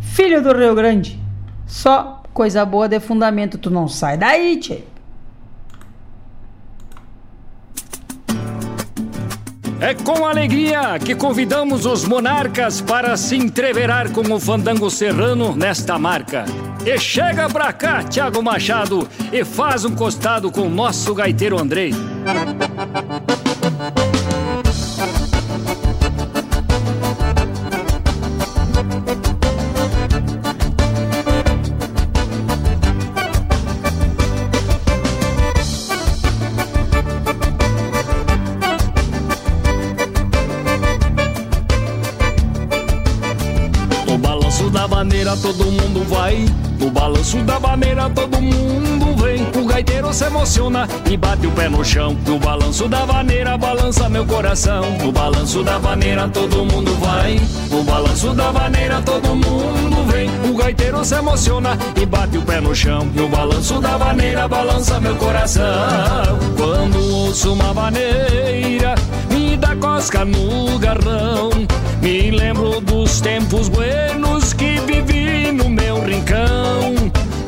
filho do Rio Grande. Só coisa boa de fundamento, tu não sai daí, tchê. É com alegria que convidamos os monarcas para se entreverar com o fandango serrano nesta marca. E chega pra cá, Thiago Machado, e faz um costado com o nosso gaiteiro Andrei. Todo mundo vai. No balanço da vaneira todo mundo vem. O gaiteiro se emociona e bate o pé no chão. No balanço da vaneira balança meu coração. No balanço da vaneira todo mundo vai. No balanço da vaneira todo mundo vem. O gaiteiro se emociona e bate o pé no chão. No balanço da vaneira balança meu coração. Quando ouço uma vaneira, me dá cosca no garrão. Me lembro dos tempos buenos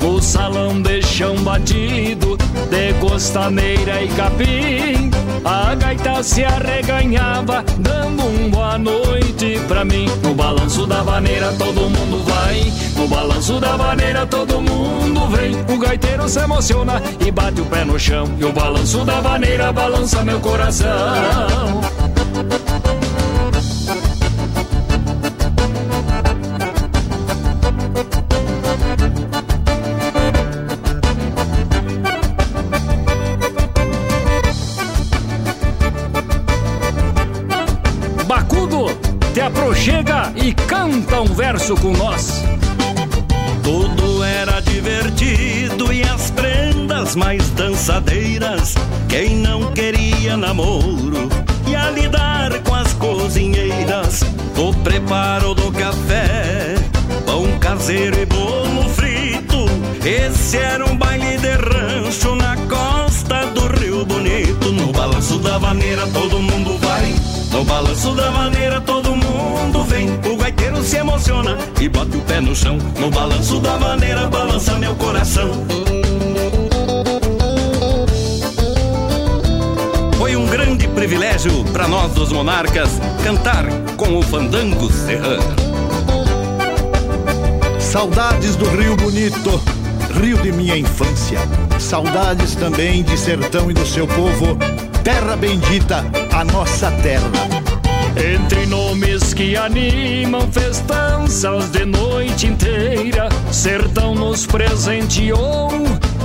No salão de chão batido, de costaneira e capim. A gaita se arreganhava, dando um boa noite pra mim. No balanço da vaneira todo mundo vai, no balanço da vaneira todo mundo vem. O gaiteiro se emociona e bate o pé no chão. E o balanço da vaneira balança meu coração. Verso com nós. Tudo era divertido e as prendas mais dançadeiras. Quem não queria namoro ia lidar com as cozinheiras. O preparo do café, pão caseiro e bolo frito. Esse era um baile de rancho na costa do Rio Bonito. No balanço da vaneira todo mundo vai. No balanço da maneira todo mundo vem. O gaiteiro se emociona e bota o pé no chão. No balanço da maneira balança meu coração. Foi um grande privilégio para nós dos monarcas cantar com o fandango serrano. Saudades do Rio Bonito, Rio de minha infância. Saudades também de sertão e do seu povo terra bendita, a nossa terra. Entre nomes que animam festanças de noite inteira, Sertão nos presenteou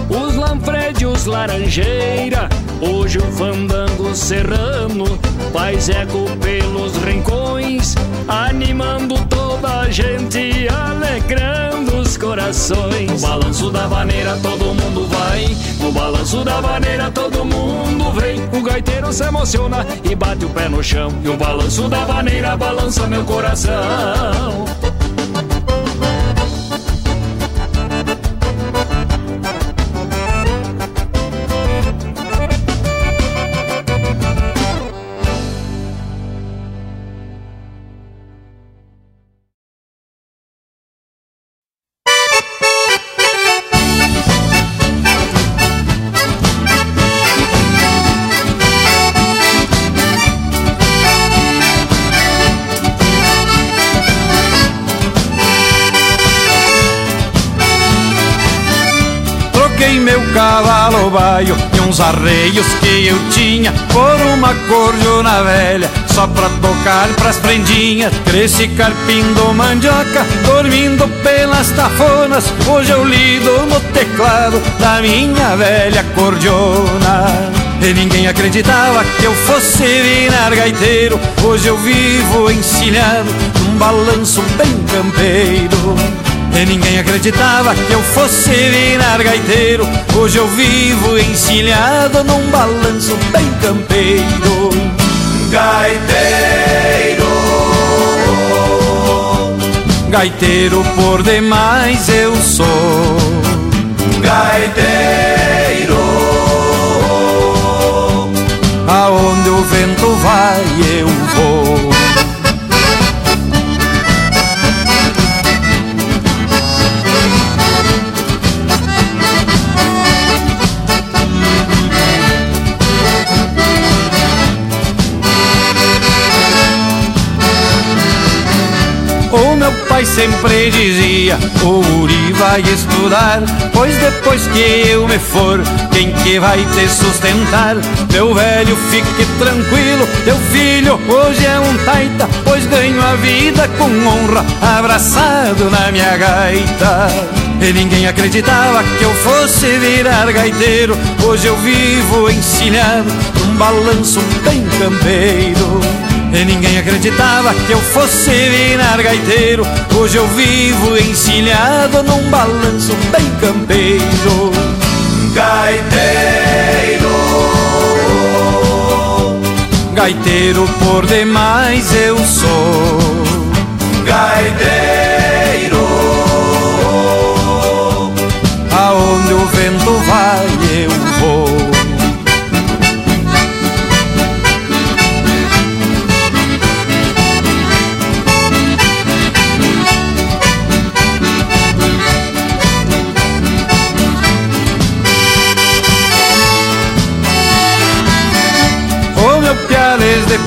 os Lanfredios Laranjeira. Hoje o fandango serrano faz eco pelos rincões, animando toda a gente, alegrando os corações. No balanço da vaneira todo mundo vai, no balanço da vaneira todo mundo vem. O gaiteiro se emociona e bate o pé no chão, e o balanço da vaneira balança meu coração. Prendinhas. Cresci carpindo mandioca, dormindo pelas tafonas. Hoje eu lido no teclado da minha velha cordiona. E ninguém acreditava que eu fosse virar gaiteiro. Hoje eu vivo encilhado num balanço bem campeiro. E ninguém acreditava que eu fosse virar gaiteiro Hoje eu vivo encilhado num balanço bem campeiro Gaiteiro. Gaiteiro por demais eu sou. Gaiteiro. Aonde o vento vai eu pai sempre dizia: O Uri vai estudar, pois depois que eu me for, quem que vai te sustentar? Meu velho, fique tranquilo, teu filho hoje é um taita, pois ganho a vida com honra, abraçado na minha gaita. E ninguém acreditava que eu fosse virar gaiteiro. Hoje eu vivo encilhado num balanço bem campeiro. E ninguém acreditava que eu fosse virar gaiteiro. Hoje eu vivo encilhado num balanço bem campeiro. Gaiteiro. Gaiteiro por demais eu sou. Gaiteiro. Aonde o vento vai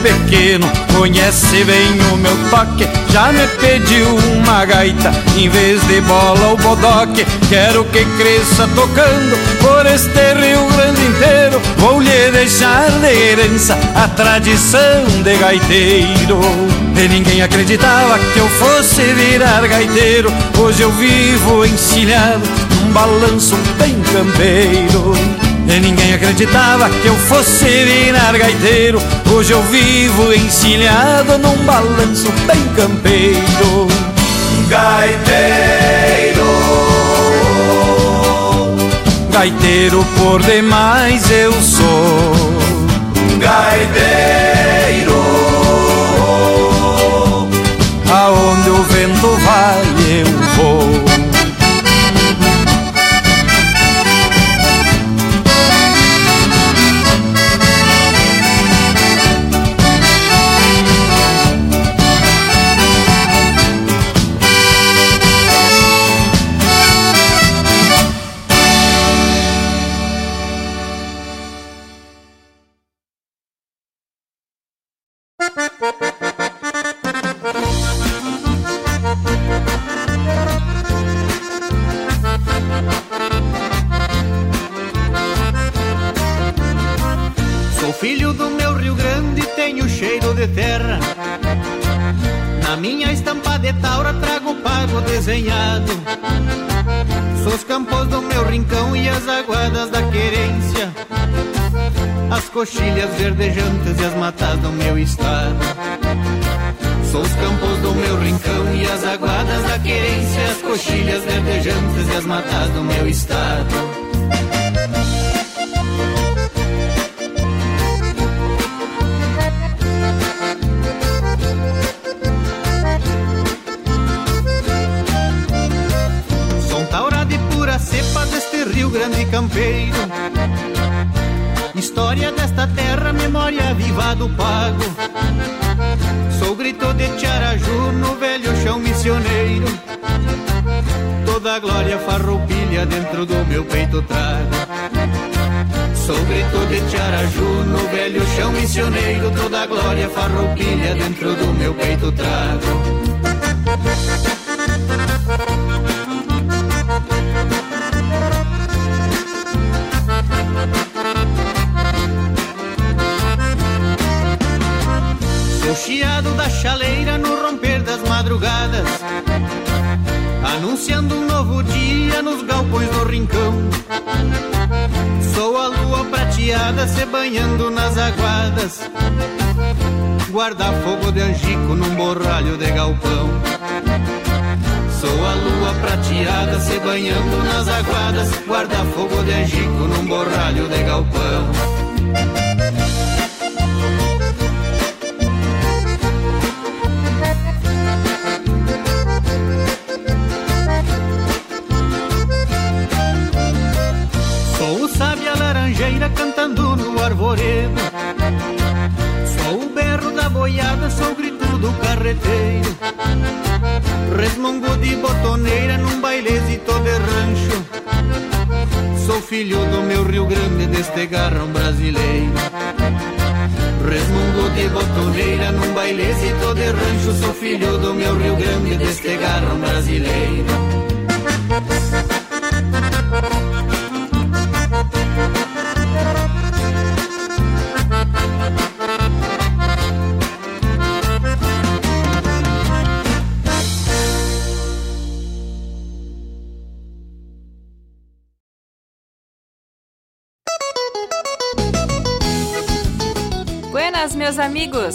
pequeno conhece bem o meu toque. Já me pediu uma gaita em vez de bola ou bodoque. Quero que cresça tocando por este Rio Grande inteiro. Vou lhe deixar de herança a tradição de gaiteiro. E ninguém acreditava que eu fosse virar gaiteiro. Hoje eu vivo encilhado num balanço bem campeiro. E ninguém acreditava que eu fosse virar gaiteiro Hoje eu vivo encilhado num balanço bem campeiro. Gaiteiro. Gaiteiro por demais eu sou. Gaiteiro coxilhas verdejantes e as matas do meu estado. Sou os campos do meu rincão e as aguadas da querência. As coxilhas verdejantes e as matas do meu estado. Rio Grande campeiro. Memória viva do pago. Sou grito de Tiaraju no velho chão missioneiro. Toda a glória farroupilha dentro do meu peito trago. Sou grito de Tiaraju no velho chão missioneiro. Toda a glória farroupilha dentro do meu peito trago. Madrugadas, anunciando um novo dia nos galpões do rincão. Sou a lua prateada se banhando nas aguadas, guarda-fogo de angico num borralho de galpão. Sou a lua prateada se banhando nas aguadas, guarda-fogo de angico num borralho de galpão. De botoneira num bailezito de rancho. Sou filho do meu Rio Grande, deste garrão brasileiro. Resmungo de botoneira num bailezito de rancho. Sou filho do meu Rio Grande, deste garrão brasileiro.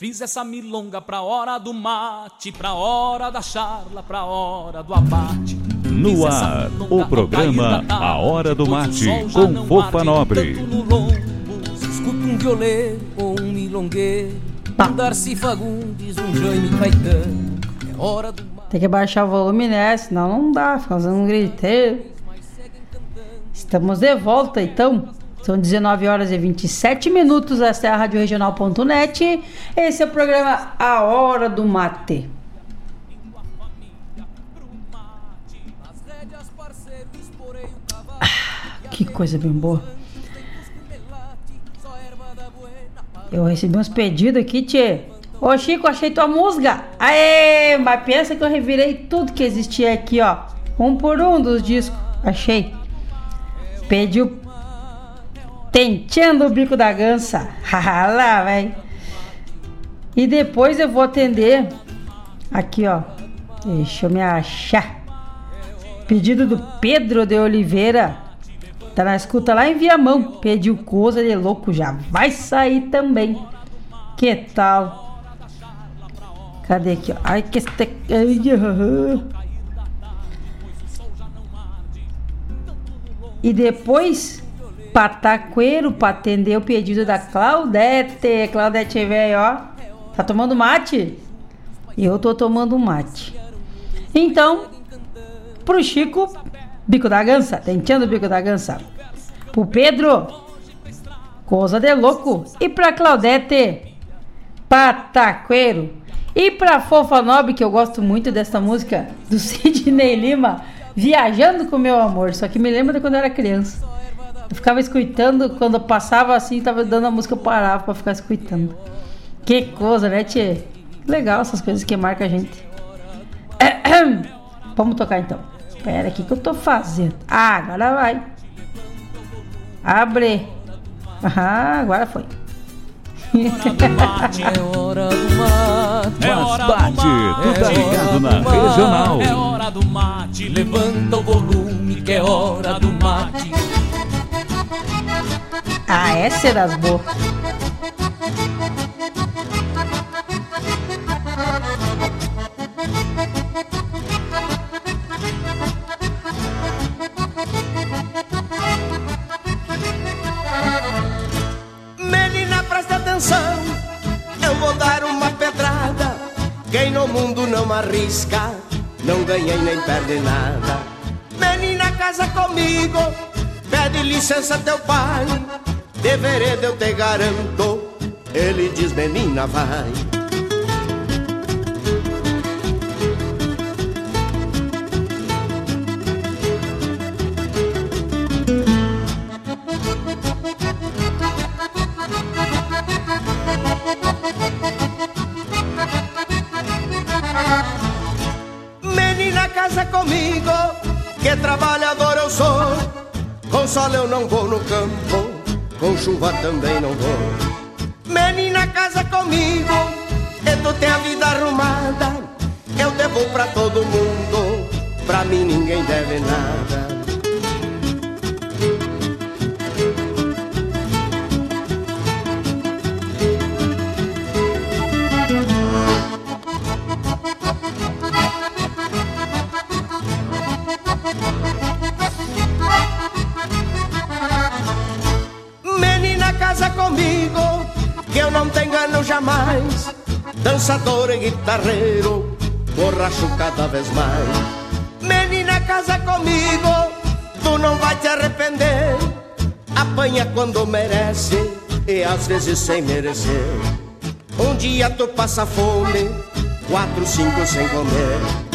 Fiz essa milonga pra hora do mate, pra hora da charla, pra hora do abate. No ar, o programa A Hora do Mate, com Fofa Nobre. Escuta um violeiro ou um milongueiro, um Darcy Fagundes, um Jaime Caetano. É hora do Tem que baixar o volume, né? Senão não dá, fica fazendo um griteiro. Estamos de volta, então. São 19 horas e 27 minutos. Esta é a Rádio Regional.net. Esse é o programa A Hora do Mate. Ah, que coisa bem boa. Eu recebi uns pedidos aqui, tchê. Ô Chico, achei tua música. Aê, mas pensa que eu revirei tudo que existia aqui, ó. Um por um dos discos. Achei. Pediu Tenteando o bico da gança. lá, vai. E depois eu vou atender. Aqui, ó. Deixa eu me achar. Pedido do Pedro de Oliveira. Tá na escuta lá em Viamão. Pediu coisa de louco. Já vai sair também. Que tal? Cadê aqui? Ó? Ai, que este... E depois pataqueiro para atender o pedido da Claudete. Claudete, velho, ó. Tá tomando mate? Eu tô tomando mate. Então, pro Chico, bico da gança, tenteando o bico da gança. Pro Pedro, coisa de louco. E pra Claudete, pataqueiro. E pra Fofa Nobre, que eu gosto muito dessa música, do Sidney Lima, Viajando com Meu Amor. Só que me lembra de quando eu era criança. Eu ficava escutando, quando eu passava assim, tava dando a música, eu parava pra ficar escutando. Que coisa, né, Tchê? Legal essas coisas que marcam a gente. Vamos tocar então. Espera aqui que eu tô fazendo. Ah, agora vai. Abre. Ah, agora foi. É hora do mate, é hora do mate, tu tá ligado na regional. É hora do mate, levanta o volume que é hora do mate. Ah, essa é das boas. Menina, presta atenção, eu vou dar uma pedrada. Quem no mundo não arrisca, não ganha nem perde nada. Menina, casa comigo, pede licença teu pai. De vereda eu te garanto, ele diz menina vai. Menina, casa comigo, que trabalhador eu sou. Com sol eu não vou no campo, com chuva também não vou. Menina, casa comigo, e tu tem a vida arrumada. Eu devo pra todo mundo, pra mim ninguém deve nada. Jamais. Dançador e guitarreiro, borracho cada vez mais. Menina, casa comigo, tu não vai te arrepender. Apanha quando merece e às vezes sem merecer. Um dia tu passa fome, quatro, cinco sem comer.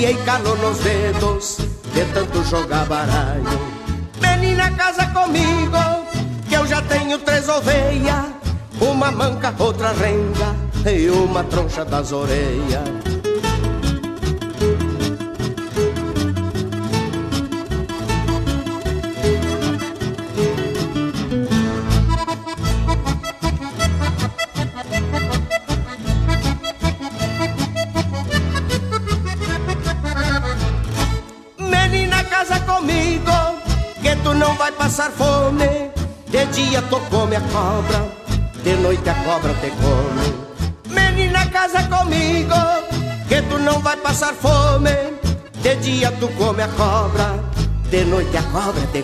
E calor nos dedos de tanto jogar baralho. Menina, casa comigo, que eu já tenho três ovelhas: uma manca, outra renga e uma troncha das orelhas. passar fome, de dia tu come a cobra, de noite a cobra te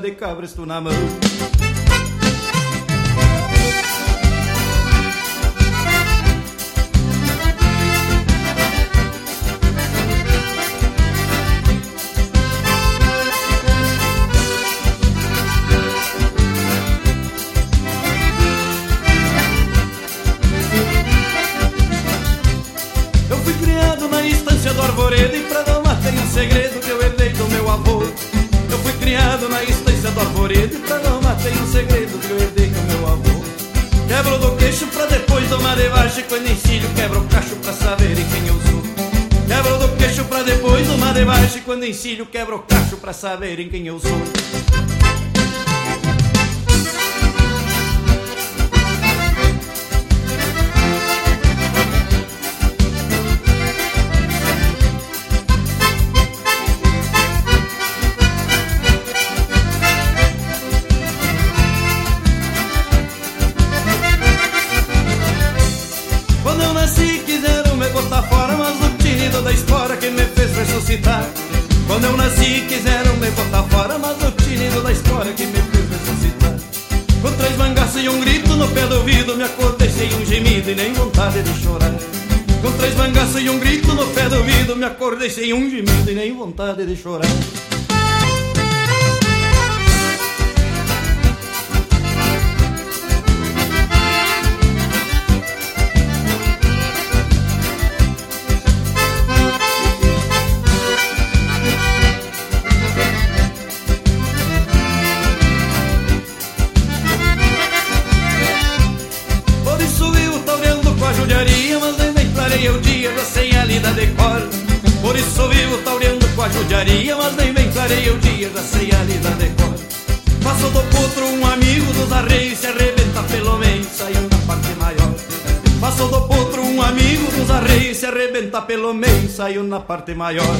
de cabresto tu na mão pra saberem quem eu sou. Maior.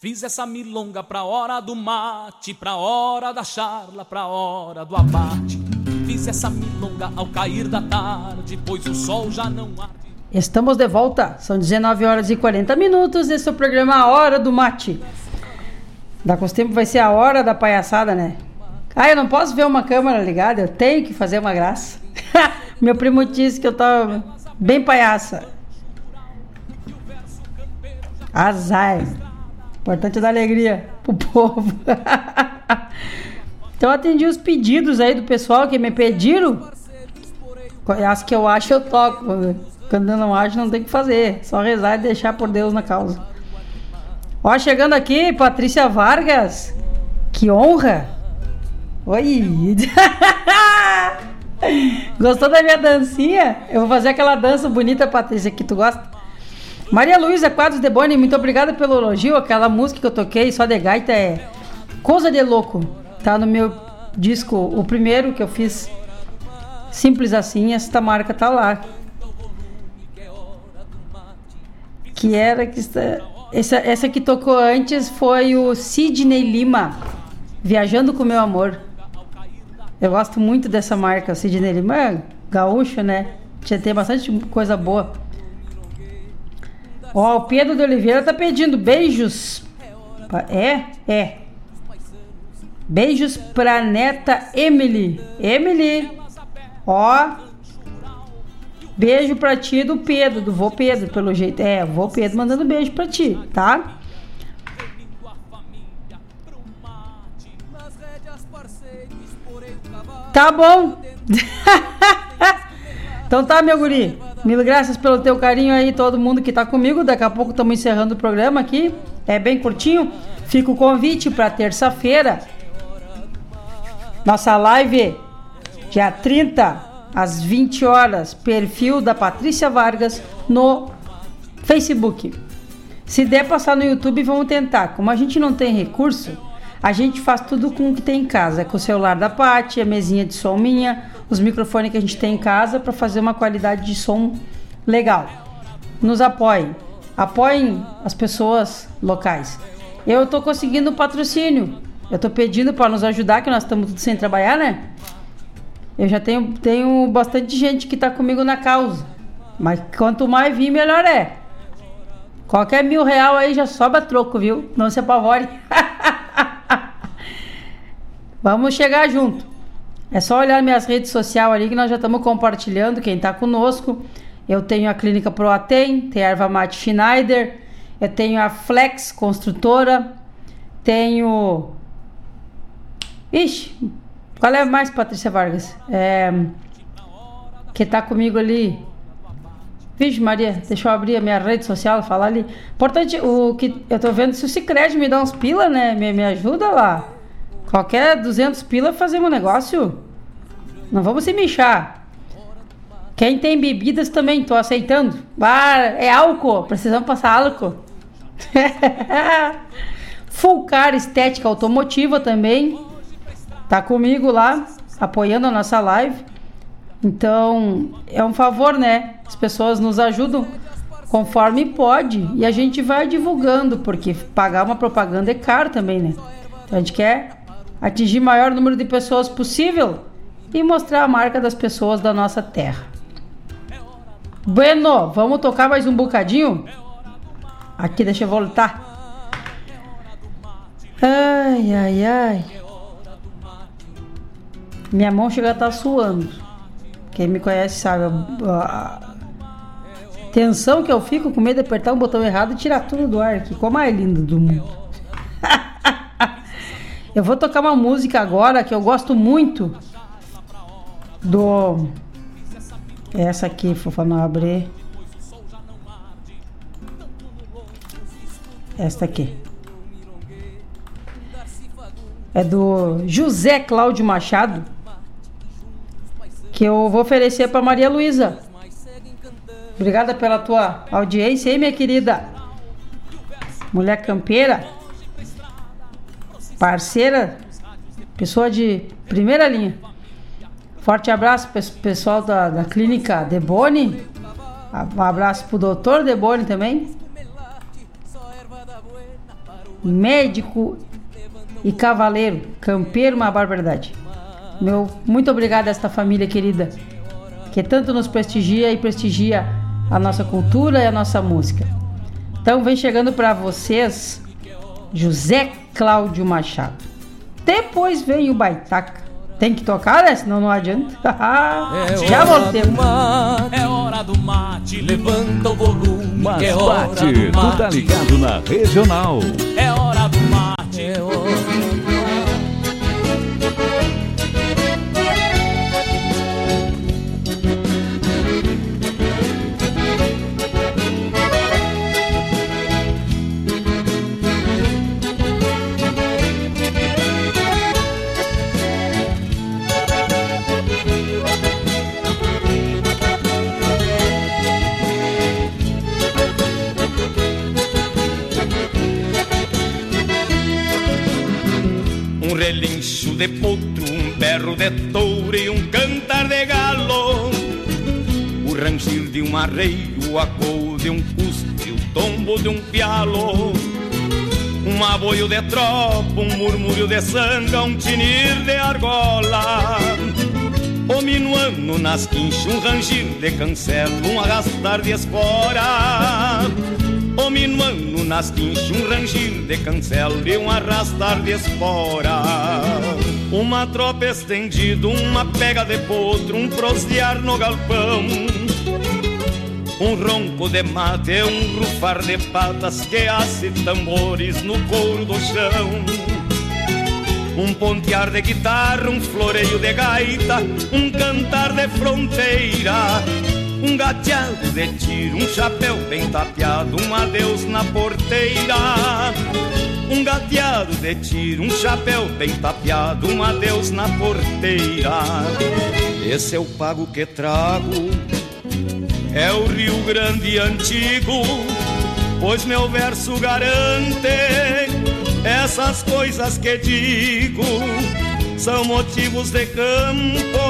Fiz essa milonga pra hora do mate, pra hora da charla, pra hora do abate. Fiz essa milonga ao cair da tarde, pois o sol já não arde. Estamos de volta, são 19 horas e 40 minutos. Esse é o programa A Hora do Mate. Da com tempo vai ser a hora da palhaçada, né? Ah, eu não posso ver uma câmera ligada, eu tenho que fazer uma graça. Meu primo disse que eu tava bem palhaça. Azar. Importante é dar alegria pro povo. então atendi os pedidos aí do pessoal que me pediram. As que eu acho eu toco. Quando eu não acho, não tem que fazer. Só rezar e deixar por Deus na causa. Ó, chegando aqui, Patrícia Vargas. Que honra! Oi! Gostou da minha dancinha? Eu vou fazer aquela dança bonita, Patrícia, que tu gosta. Maria Luísa Quadros de Boni, muito obrigada pelo elogio. Aquela música que eu toquei, só de gaita, é Coisa de Louco. Tá no meu disco, o primeiro que eu fiz. Simples assim, esta marca tá lá. Que era que está. Essa, essa que tocou antes foi o Sidney Lima, Viajando com Meu Amor. Eu gosto muito dessa marca, Sidney Lima. É gaúcho, né? Tem bastante coisa boa. Ó, o Pedro de Oliveira tá pedindo beijos. É? É. Beijos pra neta Emily. Emily. Ó. Beijo pra ti do Pedro, do vô Pedro, pelo jeito. É, vô Pedro mandando beijo pra ti, tá? Tá bom. então tá, meu guri. Mil graças pelo teu carinho aí, todo mundo que tá comigo. Daqui a pouco estamos encerrando o programa aqui. É bem curtinho. Fica o convite para terça-feira. Nossa live, dia 30, às 20 horas. Perfil da Patrícia Vargas no Facebook. Se der passar no YouTube, vamos tentar. Como a gente não tem recurso, a gente faz tudo com o que tem em casa. É com o celular da Paty, a mesinha de som minha, os microfones que a gente tem em casa para fazer uma qualidade de som legal. Nos apoiem. Apoiem as pessoas locais. Eu estou conseguindo patrocínio. Eu estou pedindo para nos ajudar, que nós estamos tudo sem trabalhar, né? Eu já tenho, tenho bastante gente que está comigo na causa. Mas quanto mais vir, melhor é. Qualquer mil real aí já sobra troco, viu? Não se apavore. Vamos chegar junto. É só olhar minhas redes sociais ali que nós já estamos compartilhando quem está conosco. Eu tenho a Clínica Proatem, tem a Erva Mate Schneider, eu tenho a Flex Construtora, tenho. Ixi, qual é mais, Patrícia Vargas? É... Que tá comigo ali. Vixe, Maria, deixa eu abrir a minha rede social, falar ali. Importante, o que eu tô vendo, se o Cicred me dá uns pila, né? Me, me ajuda lá. Qualquer 200 pila fazer um negócio. Não vamos se mexer. Quem tem bebidas também, tô aceitando. Ah, é álcool, precisamos passar álcool. Fulcar Estética Automotiva também. Tá comigo lá, apoiando a nossa live. Então, é um favor, né? As pessoas nos ajudam conforme pode e a gente vai divulgando, porque pagar uma propaganda é caro também, né? Então a gente quer atingir maior número de pessoas possível e mostrar a marca das pessoas da nossa terra. Bueno, vamos tocar mais um bocadinho? Aqui, deixa eu voltar. Ai, ai, ai. Minha mão chega a estar tá suando. Quem me conhece sabe a, tensão que eu fico com medo de apertar um botão errado e tirar tudo do ar aqui. Como mais lindo do mundo. eu vou tocar uma música agora que eu gosto muito do essa aqui, Fofa Nobre. Esta aqui. É do José Cláudio Machado. Que eu vou oferecer para Maria Luísa. Obrigada pela tua audiência aí, minha querida. Mulher campeira. Parceira. Pessoa de primeira linha. Forte abraço pessoal da, da clínica Deboni. Um abraço pro doutor Deboni também. Médico e cavaleiro, campeiro, uma barbaridade. Meu muito obrigado a esta família querida que tanto nos prestigia e prestigia a nossa cultura e a nossa música. Então vem chegando para vocês José Cláudio Machado. Depois vem o Baitaca. Tem que tocar, né? Senão não adianta. é Já voltei. É hora do mate, levanta o volume. Mas é bate, tu tá ligado na regional. É hora do mate. É hora relincho de potro, um berro de touro e um cantar de galo. O rangir de um arreio, o acou de um custe, o tombo de um pialo. Um aboio de tropa, um murmúrio de sanga, um tinir de argola. O minuano nas quinchas, um rangir de cancelo, um arrastar de espora. O minuano nas quinchas, um rangir de cancelo e um arrastar de espora. Uma tropa estendida, uma pega de potro, um prosear no galpão. Um ronco de mate, um rufar de patas que hace tambores no couro do chão. Um pontear de guitarra, um floreio de gaita, um cantar de fronteira um gateado de tiro, um chapéu bem tapeado, um adeus na porteira. Um gateado de tiro, um chapéu bem tapeado, um adeus na porteira. Esse é o pago que trago, é o Rio Grande antigo, pois meu verso garante essas coisas que digo, são motivos de campo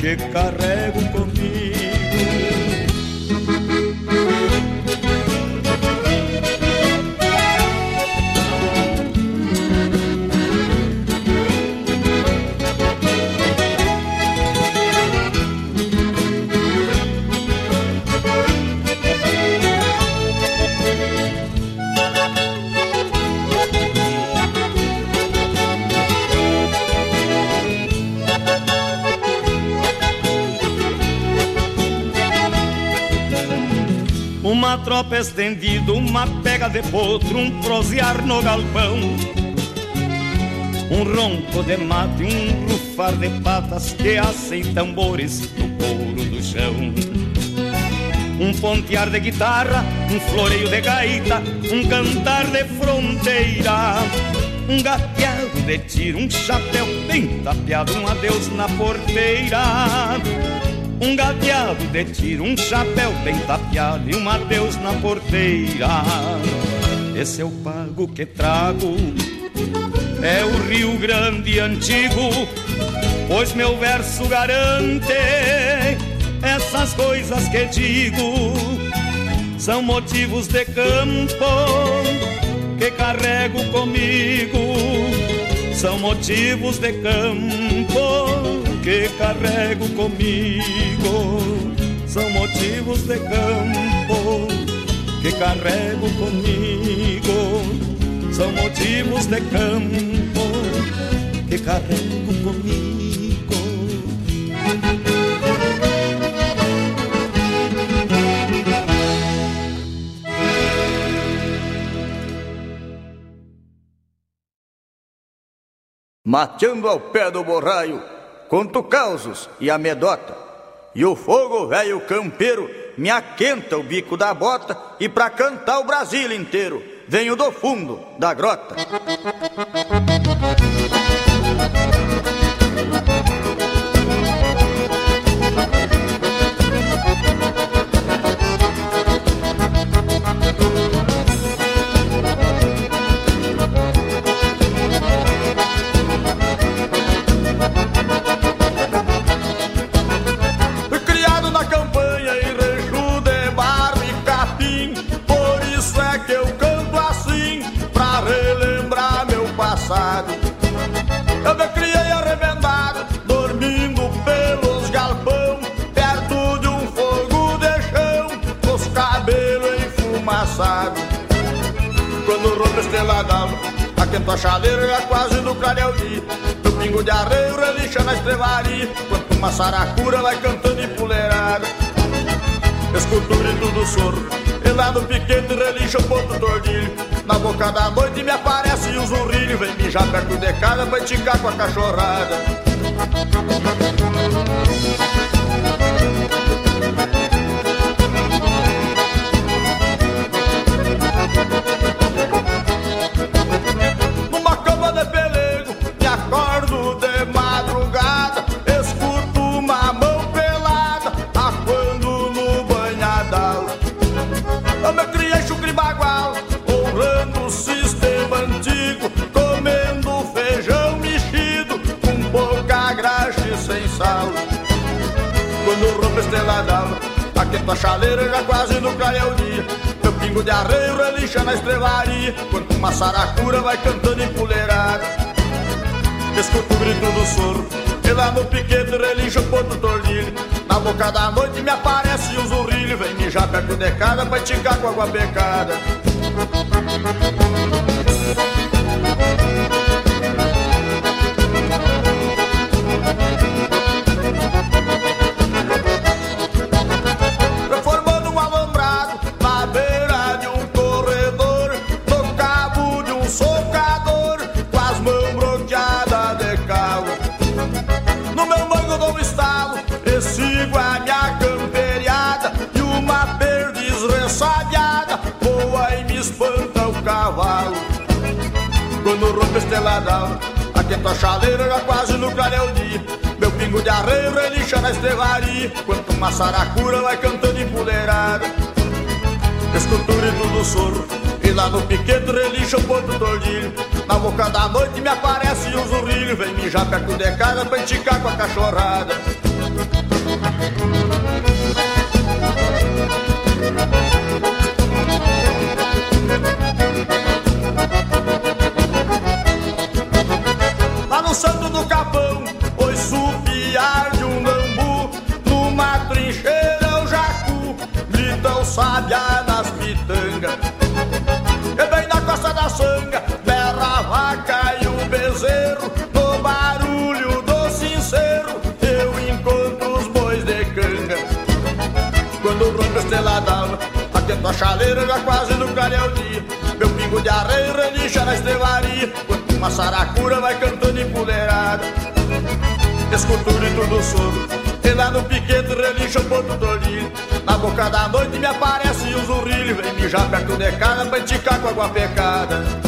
que carrego comigo. Uma tropa estendida, uma pega de potro, um prosear no galpão. Um ronco de mate, um rufar de patas que assem tambores no couro do chão. Um pontear de guitarra, um floreio de gaita, um cantar de fronteira. Um gateado de tiro, um chapéu bem tapeado, um adeus na porteira um gateado de tiro, um chapéu bem tapeado e um adeus na porteira. Esse é o pago que trago, é o Rio Grande antigo, pois meu verso garante essas coisas que digo. São motivos de campo que carrego comigo. São motivos de campo carrego comigo. São motivos de campo que carrego comigo. São motivos de campo que carrego comigo. Mateando ao pé do borraio, conto causos e amedota. E o fogo velho campeiro me aquenta o bico da bota e pra cantar o Brasil inteiro venho do fundo da grota. Passado Eu me criei arrebentado Dormindo pelos galpão Perto de um fogo de chão Com os cabelos enfumaçados. Quando rompe estrela d'alva a chaleira já quase no clareio Meu pingo de arreio relincha na estrevaria Quanto uma saracura vai cantando empoleirada Escuto o grito do soro E lá no piquete relincha o ponto tordilho Na boca da noite me aparece o zurrilho Vem mijar perto de casa pra esticar com a cachorrada na estrevaria Quanto uma saracura vai cantando empoleirada Escuto o grito do soro E lá no piquete relincha o ponto tordilho Na boca da noite me aparece o zurrilho Vem mijar perto de casa pra esticar com água pecada d'alva Aquento a chaleira já quase no clareio dia Meu pingo de arreio relincha na estrevaria Quanto uma saracura vai cantando empoleirada Escuto o grito do soro E lá no piquete relincha o ponto tordilho Na boca da noite me aparece o zurrilho. Vem mijar perto de casa pra esticar com a cachorrada relincha na estrevaria Quanto uma saracura vai cantando empoleirada Escuto o grito do soro E lá no piquete relincha o ponto tordilho Na boca da noite me aparece o zurrilho Vem mijar perto de casa pra esticar com água pecada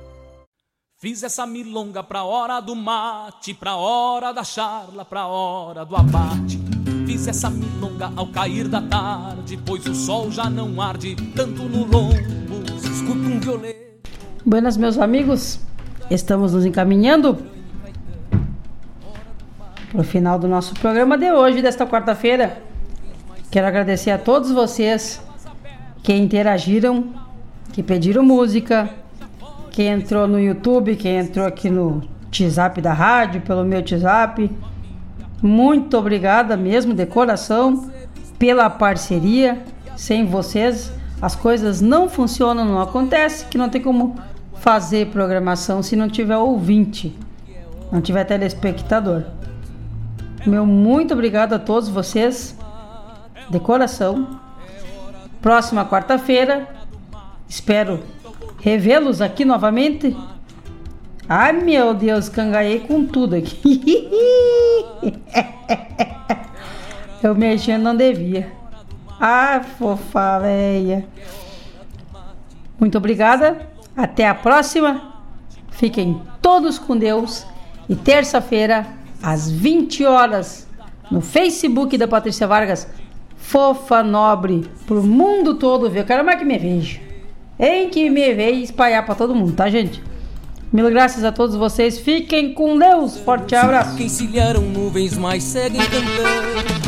Fiz essa milonga pra hora do mate, pra hora da charla, pra hora do abate. Fiz essa milonga ao cair da tarde, pois o sol já não arde tanto no lombo. Escuta um violeta. Buenas, meus amigos. Estamos nos encaminhando para o final do nosso programa de hoje, desta quarta-feira. Quero agradecer a todos vocês que interagiram, que pediram música, quem entrou no YouTube, quem entrou aqui no WhatsApp da rádio, pelo meu WhatsApp. Muito obrigada mesmo, de coração, pela parceria. Sem vocês, as coisas não funcionam, não acontece, que não tem como fazer programação se não tiver ouvinte, não tiver telespectador. Meu muito obrigado a todos vocês, de coração. Próxima quarta-feira, espero revê-los aqui novamente. Ai meu Deus, cangaiei com tudo aqui. Eu mexendo não devia. Ah, fofa véia. Muito obrigada. Até a próxima. Fiquem todos com Deus. E terça-feira, às 20 horas, no Facebook da Patrícia Vargas, Fofa Nobre, pro mundo todo ver. Quero mais que me veja. Em que me veja espalhar para todo mundo, tá, gente? Mil graças a todos vocês. Fiquem com Deus. Forte abraço. Que encilharam nuvens, mas seguem cantando.